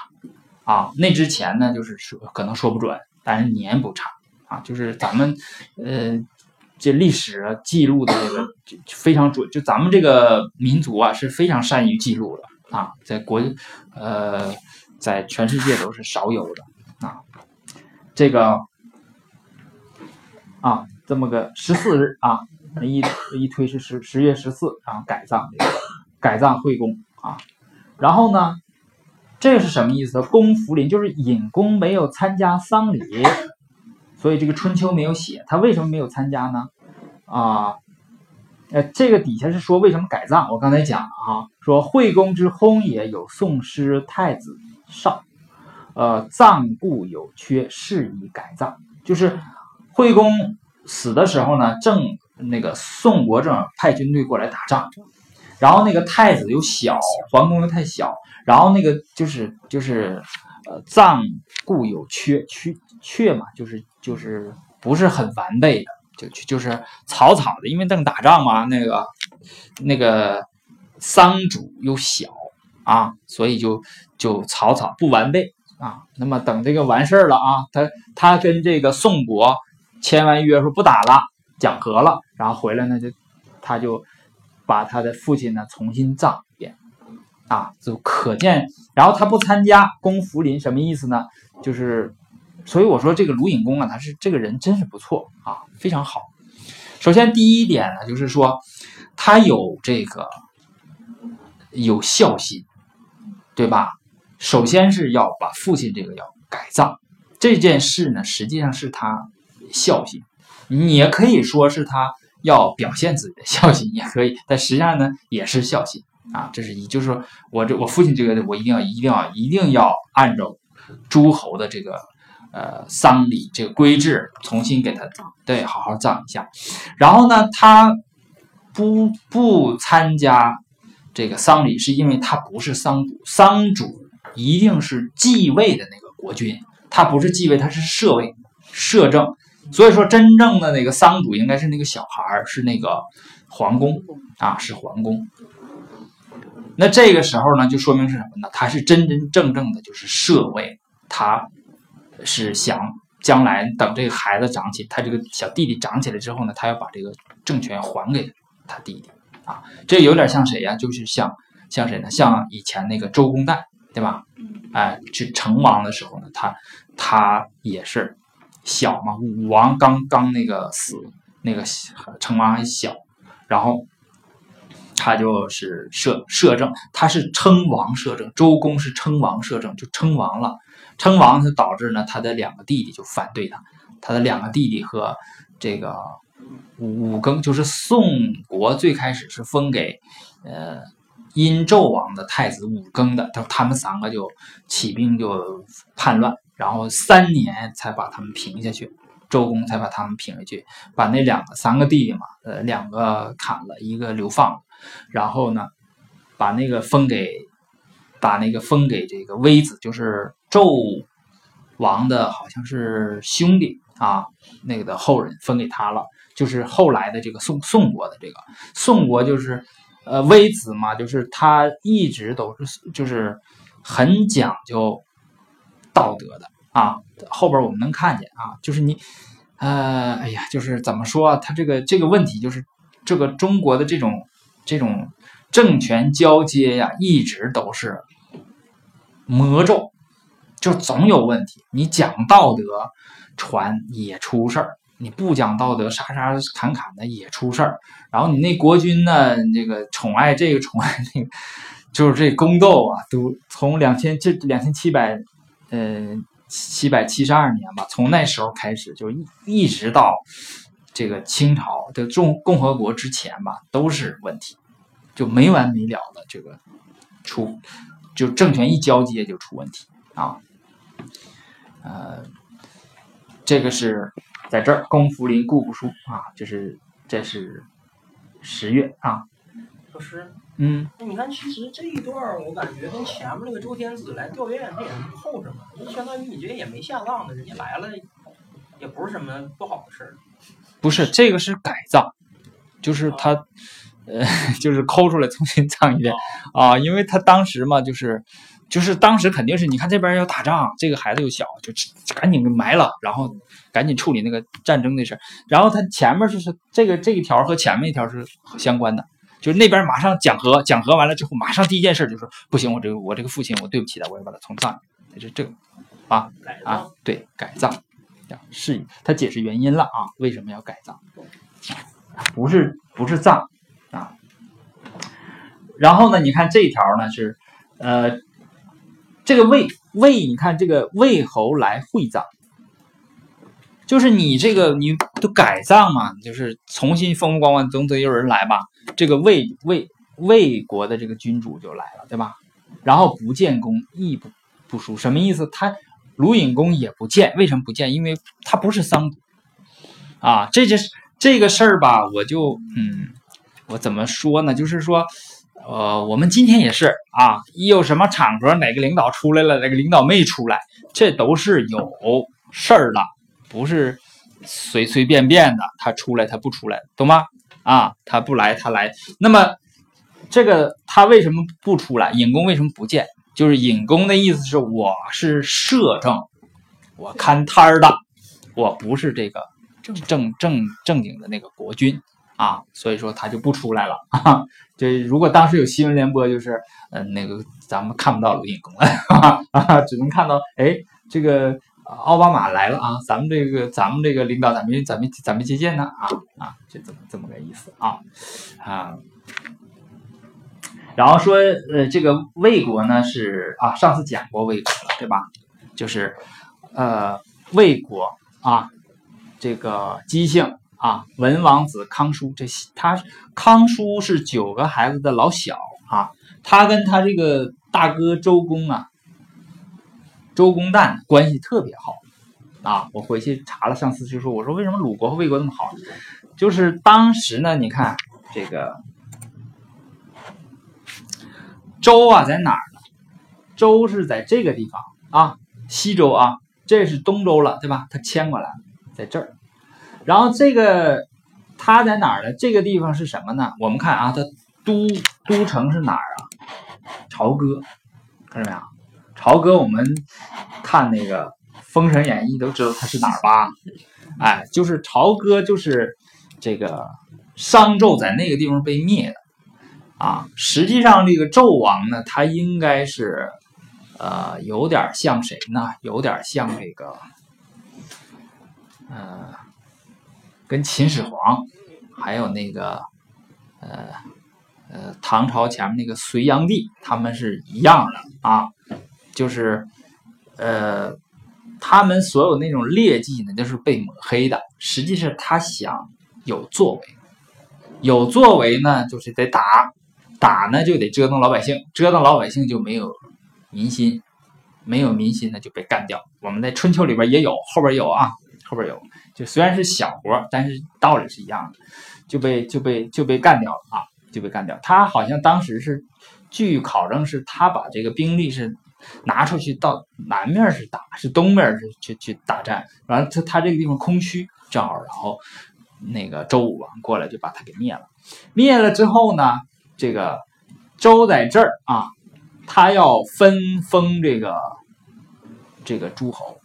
Speaker 1: 啊。那之前呢，就是说可能说不准。但是年不差啊，就是咱们呃这历史记录的这个非常准，就咱们这个民族啊是非常善于记录的啊，在国呃在全世界都是少有的啊。这个啊这么个十四日啊，一一推是十十月十四，然后改葬这个改葬惠公啊，然后呢。这个是什么意思？公福临就是尹公没有参加丧礼，所以这个春秋没有写。他为什么没有参加呢？啊，呃，这个底下是说为什么改葬？我刚才讲了啊，说惠公之薨也有宋师太子少，呃，葬故有缺，是以改葬。就是惠公死的时候呢，正那个宋国正派军队过来打仗。然后那个太子又小，桓公又太小，然后那个就是就是呃藏固有缺缺缺嘛，就是就是不是很完备的，就就是草草的，因为正打仗嘛，那个那个丧主又小啊，所以就就草草不完备啊。那么等这个完事儿了啊，他他跟这个宋国签完约说不打了，讲和了，然后回来呢就他就。把他的父亲呢重新葬一遍，啊，就可见。然后他不参加公福临什么意思呢？就是，所以我说这个卢隐公啊，他是这个人真是不错啊，非常好。首先第一点呢，就是说他有这个有孝心，对吧？首先是要把父亲这个要改葬这件事呢，实际上是他孝心，你也可以说是他。要表现自己的孝心也可以，但实际上呢也是孝心啊。这是一，就是说我这我父亲这个我一定要一定要一定要按照诸侯的这个呃丧礼这个规制重新给他对好好葬一下。然后呢，他不不参加这个丧礼，是因为他不是丧主，丧主一定是继位的那个国君，他不是继位，他是摄位、摄政。所以说，真正的那个丧主应该是那个小孩儿，是那个皇宫啊，是皇宫。那这个时候呢，就说明是什么呢？他是真真正正的，就是摄位，他是想将来等这个孩子长起，他这个小弟弟长起来之后呢，他要把这个政权还给他弟弟啊。这有点像谁呀？就是像像谁呢？像以前那个周公旦，对吧？哎，去成王的时候呢，他他也是小嘛，武王刚刚那个死，那个成王还小，然后。他就是摄摄政，他是称王摄政，周公是称王摄政，就称王了。称王就导致呢，他的两个弟弟就反对他，他的两个弟弟和这个武庚，就是宋国最开始是封给呃殷纣王的太子武庚的，他他们三个就起兵就叛乱，然后三年才把他们平下去，周公才把他们平下去，把那两个三个弟弟嘛，呃两个砍了，一个流放。然后呢，把那个封给，把那个封给这个微子，就是纣王的好像是兄弟啊，那个的后人分给他了，就是后来的这个宋宋国的这个宋国，就是呃微子嘛，就是他一直都是就是很讲究道德的啊。后边我们能看见啊，就是你呃，哎呀，就是怎么说，他这个这个问题就是这个中国的这种。这种政权交接呀，一直都是魔咒，就总有问题。你讲道德传也出事儿，你不讲道德杀杀砍砍的也出事儿。然后你那国君呢，这个宠爱这个 <laughs> 宠爱那个，就是这宫斗啊，都从两千这两千七百呃七百七十二年吧，从那时候开始就一一直到。这个清朝的中共和国之前吧，都是问题，就没完没了的这个出，就政权一交接就出问题啊。呃，这个是在这儿，公福临故不书啊，这是这是十月啊。
Speaker 2: 老师，
Speaker 1: 嗯，
Speaker 2: 那你看，其实这一段我感觉跟前面那个周天子来吊唁他也是后着嘛，就相当于你这也没下葬呢，人家来了，也不是什么不好的事儿。
Speaker 1: 不是这个是改葬，就是他，<laughs> 呃，就是抠出来重新葬一遍啊，因为他当时嘛，就是就是当时肯定是你看这边要打仗，这个孩子又小，就赶紧给埋了，然后赶紧处理那个战争的事儿。然后他前面就是这个这一条和前面一条是相关的，就是那边马上讲和，讲和完了之后，马上第一件事就是不行，我这个我这个父亲我对不起他，我要把他从葬，就这个啊啊，对，改葬。是，他解释原因了啊，为什么要改葬？不是不是葬啊。然后呢，你看这一条呢是，呃，这个魏魏，你看这个魏侯来会葬，就是你这个你都改葬嘛，就是重新风风光光，总得有人来吧。这个魏魏魏国的这个君主就来了，对吧？然后不见公，亦不不书，什么意思？他。鲁隐公也不见，为什么不见？因为他不是丧主啊。这就是这个事儿吧，我就嗯，我怎么说呢？就是说，呃，我们今天也是啊，一有什么场合，哪个领导出来了，哪个领导没出来，这都是有事儿的，不是随随便便的，他出来他不出来，懂吗？啊，他不来他来。那么这个他为什么不出来？尹公为什么不见？就是尹公的意思是，我是摄政，我看摊儿的，我不是这个正正正正经的那个国君啊，所以说他就不出来了。啊。<laughs> 这如果当时有新闻联播，就是嗯，那个咱们看不到鲁尹公了啊，只能看到哎，这个奥巴马来了啊，咱们这个咱们这个领导咱们咱们咱们接见呢啊啊，就这么这么个意思啊啊。然后说，呃，这个魏国呢是啊，上次讲过魏国了，对吧？就是，呃，魏国啊，这个姬姓啊，文王子康叔，这他康叔是九个孩子的老小啊，他跟他这个大哥周公啊，周公旦关系特别好啊。我回去查了，上次就说，我说为什么鲁国和魏国那么好？就是当时呢，你看这个。周啊在哪儿呢？周是在这个地方啊，西周啊，这是东周了，对吧？他迁过来，在这儿。然后这个他在哪儿呢？这个地方是什么呢？我们看啊，他都都城是哪儿啊？朝歌，看到没有？朝歌，我们看那个《封神演义》都知道他是哪儿吧？哎，就是朝歌，就是这个商纣在那个地方被灭的啊。实际上，这个纣王呢，他应该是呃有点像谁呢？有点像这个呃，跟秦始皇还有那个呃呃唐朝前面那个隋炀帝，他们是一样的啊，就是呃。他们所有那种劣迹呢，都是被抹黑的。实际是他想有作为，有作为呢，就是得打，打呢就得折腾老百姓，折腾老百姓就没有民心，没有民心呢就被干掉。我们在春秋里边也有，后边有啊，后边有，就虽然是小活，但是道理是一样的，就被就被就被干掉了啊，就被干掉。他好像当时是，据考证是他把这个兵力是。拿出去到南面是打，是东面是去去打战，完了他他这个地方空虚，正好然后那个周武王过来就把他给灭了。灭了之后呢，这个周在这儿啊，他要分封这个这个诸侯，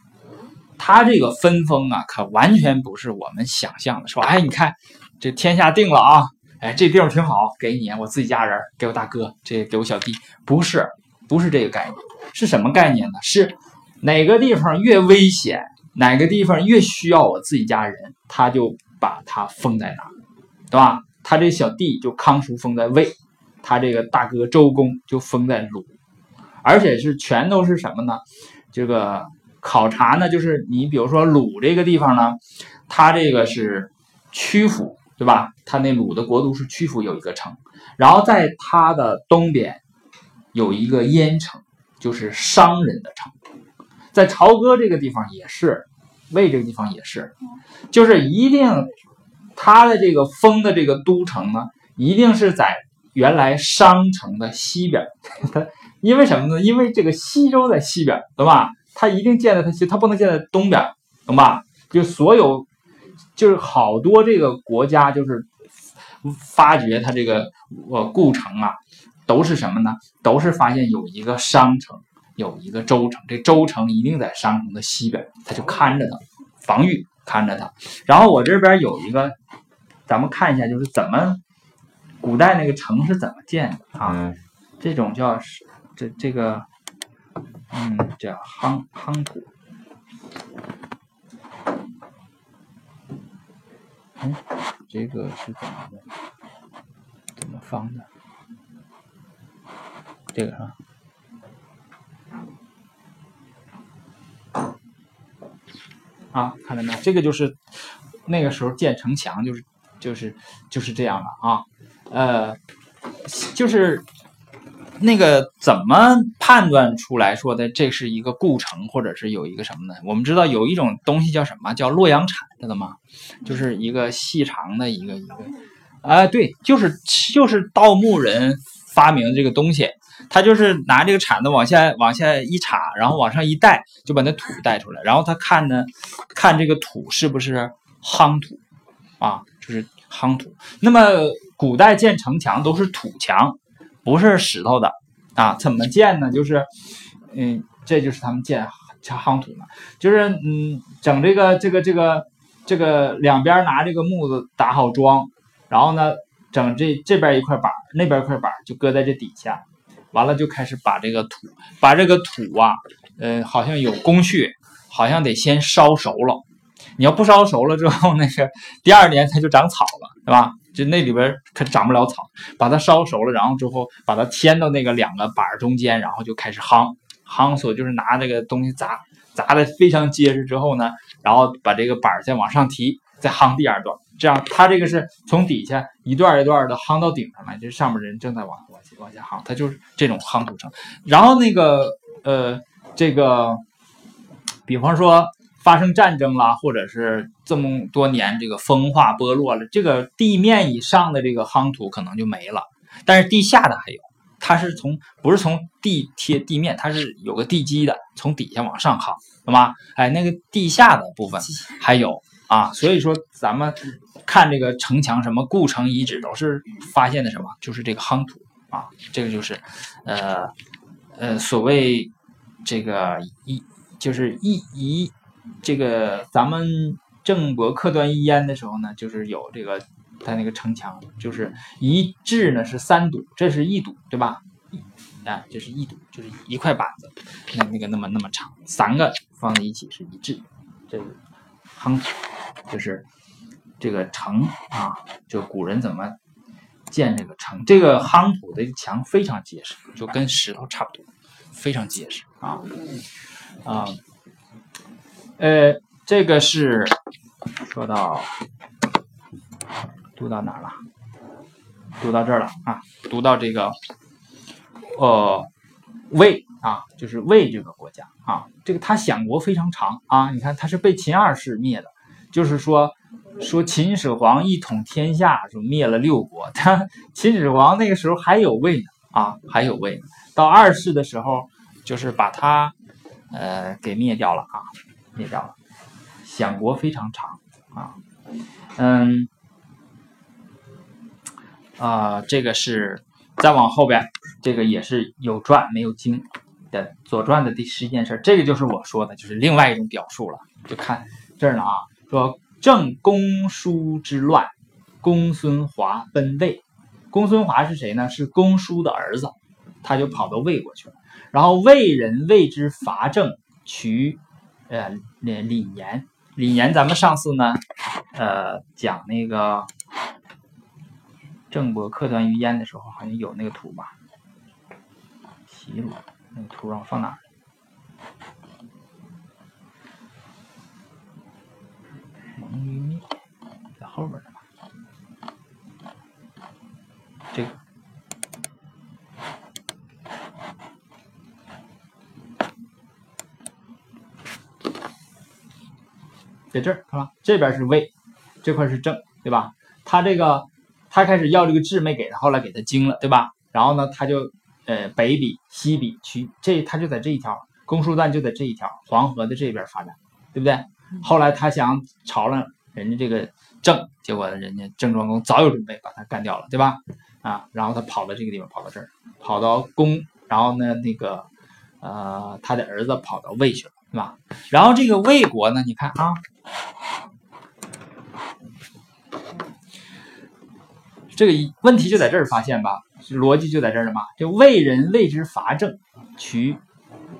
Speaker 1: 他这个分封啊，可完全不是我们想象的，说哎你看这天下定了啊，哎这地方挺好，给你我自己家人，给我大哥，这给我小弟，不是不是这个概念。是什么概念呢？是哪个地方越危险，哪个地方越需要我自己家人，他就把他封在哪，对吧？他这小弟就康叔封在魏，他这个大哥周公就封在鲁，而且是全都是什么呢？这个考察呢，就是你比如说鲁这个地方呢，他这个是曲阜，对吧？他那鲁的国都是曲阜有一个城，然后在它的东边有一个燕城。就是商人的城，在朝歌这个地方也是，魏这个地方也是，就是一定他的这个封的这个都城呢，一定是在原来商城的西边。<laughs> 因为什么呢？因为这个西周在西边，懂吧？他一定建在他西，他不能建在东边，懂吧？就所有就是好多这个国家就是发掘他这个呃故城啊。都是什么呢？都是发现有一个商城，有一个州城。这州城一定在商城的西边，他就看着它，防御看着它。然后我这边有一个，咱们看一下，就是怎么古代那个城是怎么建的啊？这种叫这这个，嗯，叫夯夯土。嗯，这个是怎么的？怎么放的？这个是吧？啊，看到没有？这个就是那个时候建城墙，就是就是就是这样的啊。呃，就是那个怎么判断出来说的这是一个故城，或者是有一个什么呢？我们知道有一种东西叫什么？叫洛阳铲，知道吗？就是一个细长的一个一个，啊，对，就是就是盗墓人发明这个东西。他就是拿这个铲子往下往下一插，然后往上一带，就把那土带出来。然后他看呢，看这个土是不是夯土啊？就是夯土。那么古代建城墙都是土墙，不是石头的啊。怎么建呢？就是，嗯，这就是他们建夯土呢，就是嗯，整这个这个这个这个两边拿这个木子打好桩，然后呢，整这这边一块板，那边一块板，就搁在这底下。完了就开始把这个土，把这个土啊，呃，好像有工序，好像得先烧熟了。你要不烧熟了之后，那个第二年它就长草了，对吧？就那里边可长不了草。把它烧熟了，然后之后把它添到那个两个板中间，然后就开始夯。夯索就是拿这个东西砸，砸的非常结实之后呢，然后把这个板再往上提，再夯第二段。这样，它这个是从底下一段一段的夯到顶上来，这上面人正在往。往下夯，它就是这种夯土城。然后那个呃，这个，比方说发生战争啦，或者是这么多年这个风化剥落了，这个地面以上的这个夯土可能就没了，但是地下的还有。它是从不是从地贴地面，它是有个地基的，从底下往上夯，懂吗？哎，那个地下的部分还有啊，所以说咱们看这个城墙什么故城遗址，都是发现的什么？就是这个夯土啊，这个就是呃呃所谓这个一就是一一这个咱们郑伯克端一燕的时候呢，就是有这个。它那个城墙就是一制呢是三堵，这是一堵，对吧？啊，这是一堵，就是一块板子，那那个那么那么长，三个放在一起是一制，这是夯土，就是这个城啊，就古人怎么建这个城？这个夯土的墙非常结实，就跟石头差不多，非常结实啊啊，呃，这个是说到。读到哪了？读到这儿了啊！读到这个，呃，魏啊，就是魏这个国家啊，这个他享国非常长啊。你看他是被秦二世灭的，就是说说秦始皇一统天下就灭了六国，<laughs> 他秦始皇那个时候还有魏呢啊，还有魏。到二世的时候，就是把他呃给灭掉了啊，灭掉了，享国非常长啊，嗯。啊，这个是再往后边，这个也是有传没有经的《左传》的第十一件事，这个就是我说的，就是另外一种表述了。就看这儿呢啊，说郑公叔之乱，公孙华奔魏。公孙华是谁呢？是公叔的儿子，他就跑到魏国去了。然后魏人为之伐郑，取呃那李严。李严，咱们上次呢，呃讲那个。郑伯克端于鄢的时候，好像有那个图吧？齐鲁那个图让我放哪儿？蒙于灭在后边呢吧？这个在这儿，看吧？这边是胃，这块是郑，对吧？他这个。他开始要这个智没给他，后来给他精了，对吧？然后呢，他就呃北比西比去，这他就在这一条，公输段就在这一条黄河的这边发展，对不对？后来他想朝了人家这个郑，结果人家郑庄公早有准备，把他干掉了，对吧？啊，然后他跑到这个地方，跑到这儿，跑到公，然后呢，那个呃他的儿子跑到魏去了，对吧？然后这个魏国呢，你看啊。这个问题就在这儿发现吧，逻辑就在这儿了嘛。就魏人为之伐郑，取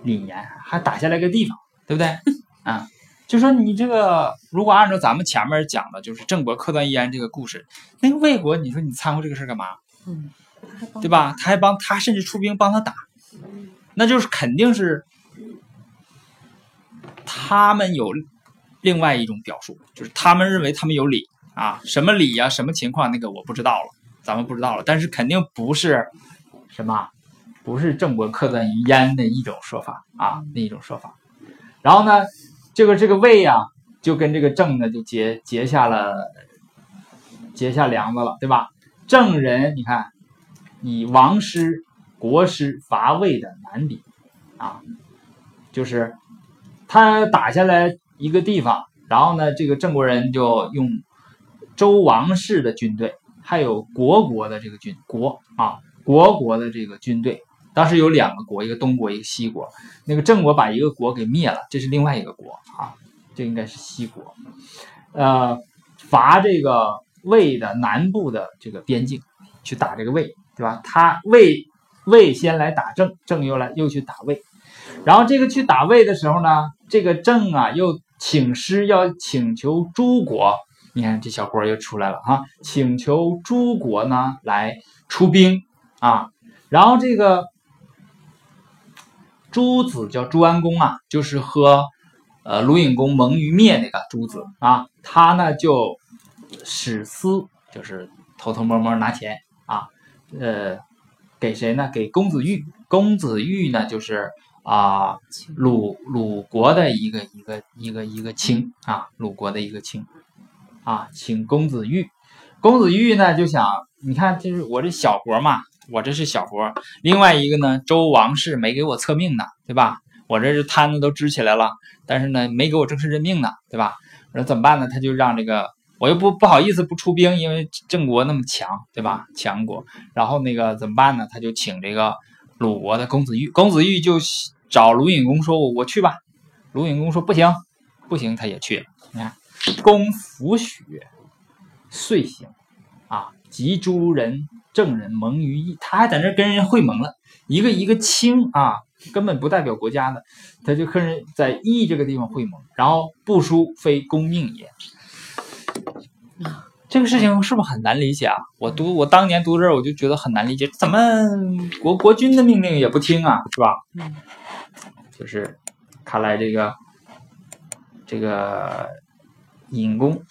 Speaker 1: 李岩，还打下来个地方，对不对？<laughs> 啊，就说你这个如果按照咱们前面讲的，就是郑国克端一燕这个故事，那个魏国，你说你掺和这个事干嘛？
Speaker 3: 嗯，
Speaker 1: 对吧？他还帮他甚至出兵帮他打，那就是肯定是他们有另外一种表述，就是他们认为他们有理。啊，什么理呀？什么情况？那个我不知道了，咱们不知道了。但是肯定不是什么，不是郑国克段于燕的一种说法啊，那一种说法。然后呢，这个这个魏呀，就跟这个郑呢就结结下了结下梁子了，对吧？郑人，你看以王师、国师伐魏的难比啊，就是他打下来一个地方，然后呢，这个郑国人就用。周王室的军队，还有国国的这个军国啊，国国的这个军队，当时有两个国，一个东国，一个西国。那个郑国把一个国给灭了，这是另外一个国啊，这应该是西国。呃，伐这个魏的南部的这个边境，去打这个魏，对吧？他魏魏先来打郑，郑又来又去打魏，然后这个去打魏的时候呢，这个郑啊又请师要请求诸国。你看这小国又出来了哈，请求诸国呢来出兵啊，然后这个朱子叫朱安公啊，就是和呃鲁隐公蒙于灭那个朱子啊，他呢就使私，就是偷偷摸摸拿钱啊，呃，给谁呢？给公子玉，公子玉呢就是啊鲁鲁国的一个一个一个一个卿啊，鲁国的一个卿。啊，请公子玉，公子玉呢就想，你看，就是我这小国嘛，我这是小活。另外一个呢，周王室没给我册命呢，对吧？我这是摊子都支起来了，但是呢，没给我正式任命呢，对吧？那怎么办呢？他就让这个，我又不不好意思不出兵，因为郑国那么强，对吧？强国。然后那个怎么办呢？他就请这个鲁国的公子玉，公子玉就找鲁隐公说：“我我去吧。”鲁隐公说：“不行，不行。”他也去了。你看，公弗许，遂行。及诸人正人盟于义，他还在那跟人会盟了。一个一个卿啊，根本不代表国家的，他就跟人在义这个地方会盟，然后不书非公命也。这个事情是不是很难理解啊？我读我当年读这，我就觉得很难理解，怎么国国君的命令也不听啊，是吧？
Speaker 3: 嗯，
Speaker 1: 就是看来这个这个尹公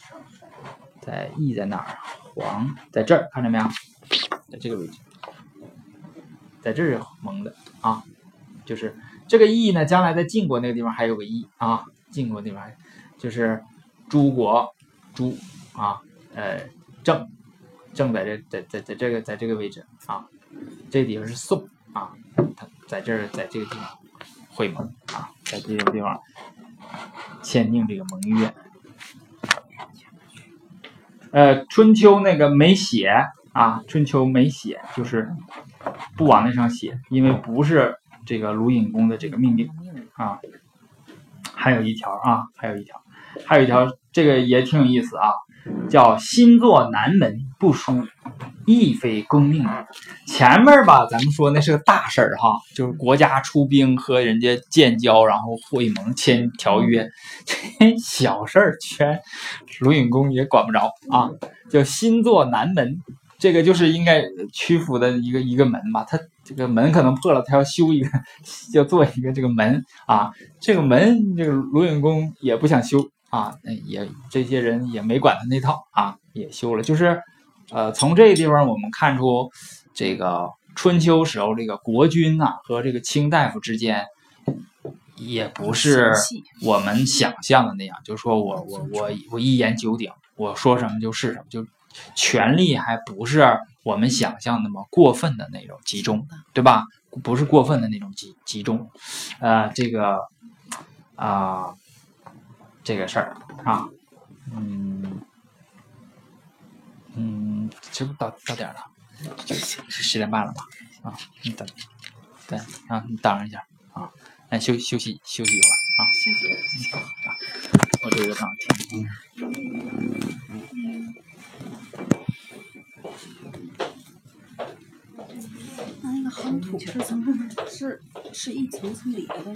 Speaker 1: 在义在哪儿？黄在这儿看着没有？在这个位置，在这儿蒙的啊，就是这个义呢，将来在晋国那个地方还有个义啊，晋国地方就是诸国诸啊，呃郑正在这在在在这个在这个位置啊，这地方是宋啊，他在这儿在这个地方会盟啊，在这个地方签订这个盟约。呃，春秋那个没写啊，春秋没写，就是不往那上写，因为不是这个鲁隐公的这个命令啊。还有一条啊，还有一条，还有一条，这个也挺有意思啊，叫新作南门不书，亦非公命。前面吧，咱们说那是个大事儿哈，就是国家出兵和人家建交，然后会盟签条约，这小事儿全鲁隐公也管不着啊。叫新作南门，这个就是应该曲阜的一个一个门吧，他这个门可能破了，他要修一个，要做一个这个门啊。这个门，这个鲁隐公也不想修啊，也这些人也没管他那套啊，也修了。就是呃，从这个地方我们看出，这个春秋时候这个国君呐和这个卿大夫之间，也不是我们想象的那样，就是说我我我我一言九鼎，我说什么就是什么，就权力还不是我们想象那么过分的那种集中，对吧？不是过分的那种集集中，呃，这个啊，这个事儿啊，嗯嗯，这不到到点了，是十点半了吧？啊，你等，对啊，你等一下啊，来休休息休息一会儿啊，
Speaker 3: 谢谢。
Speaker 1: 我这个上听。
Speaker 3: 那那个夯土是怎么？是是一层层叠的。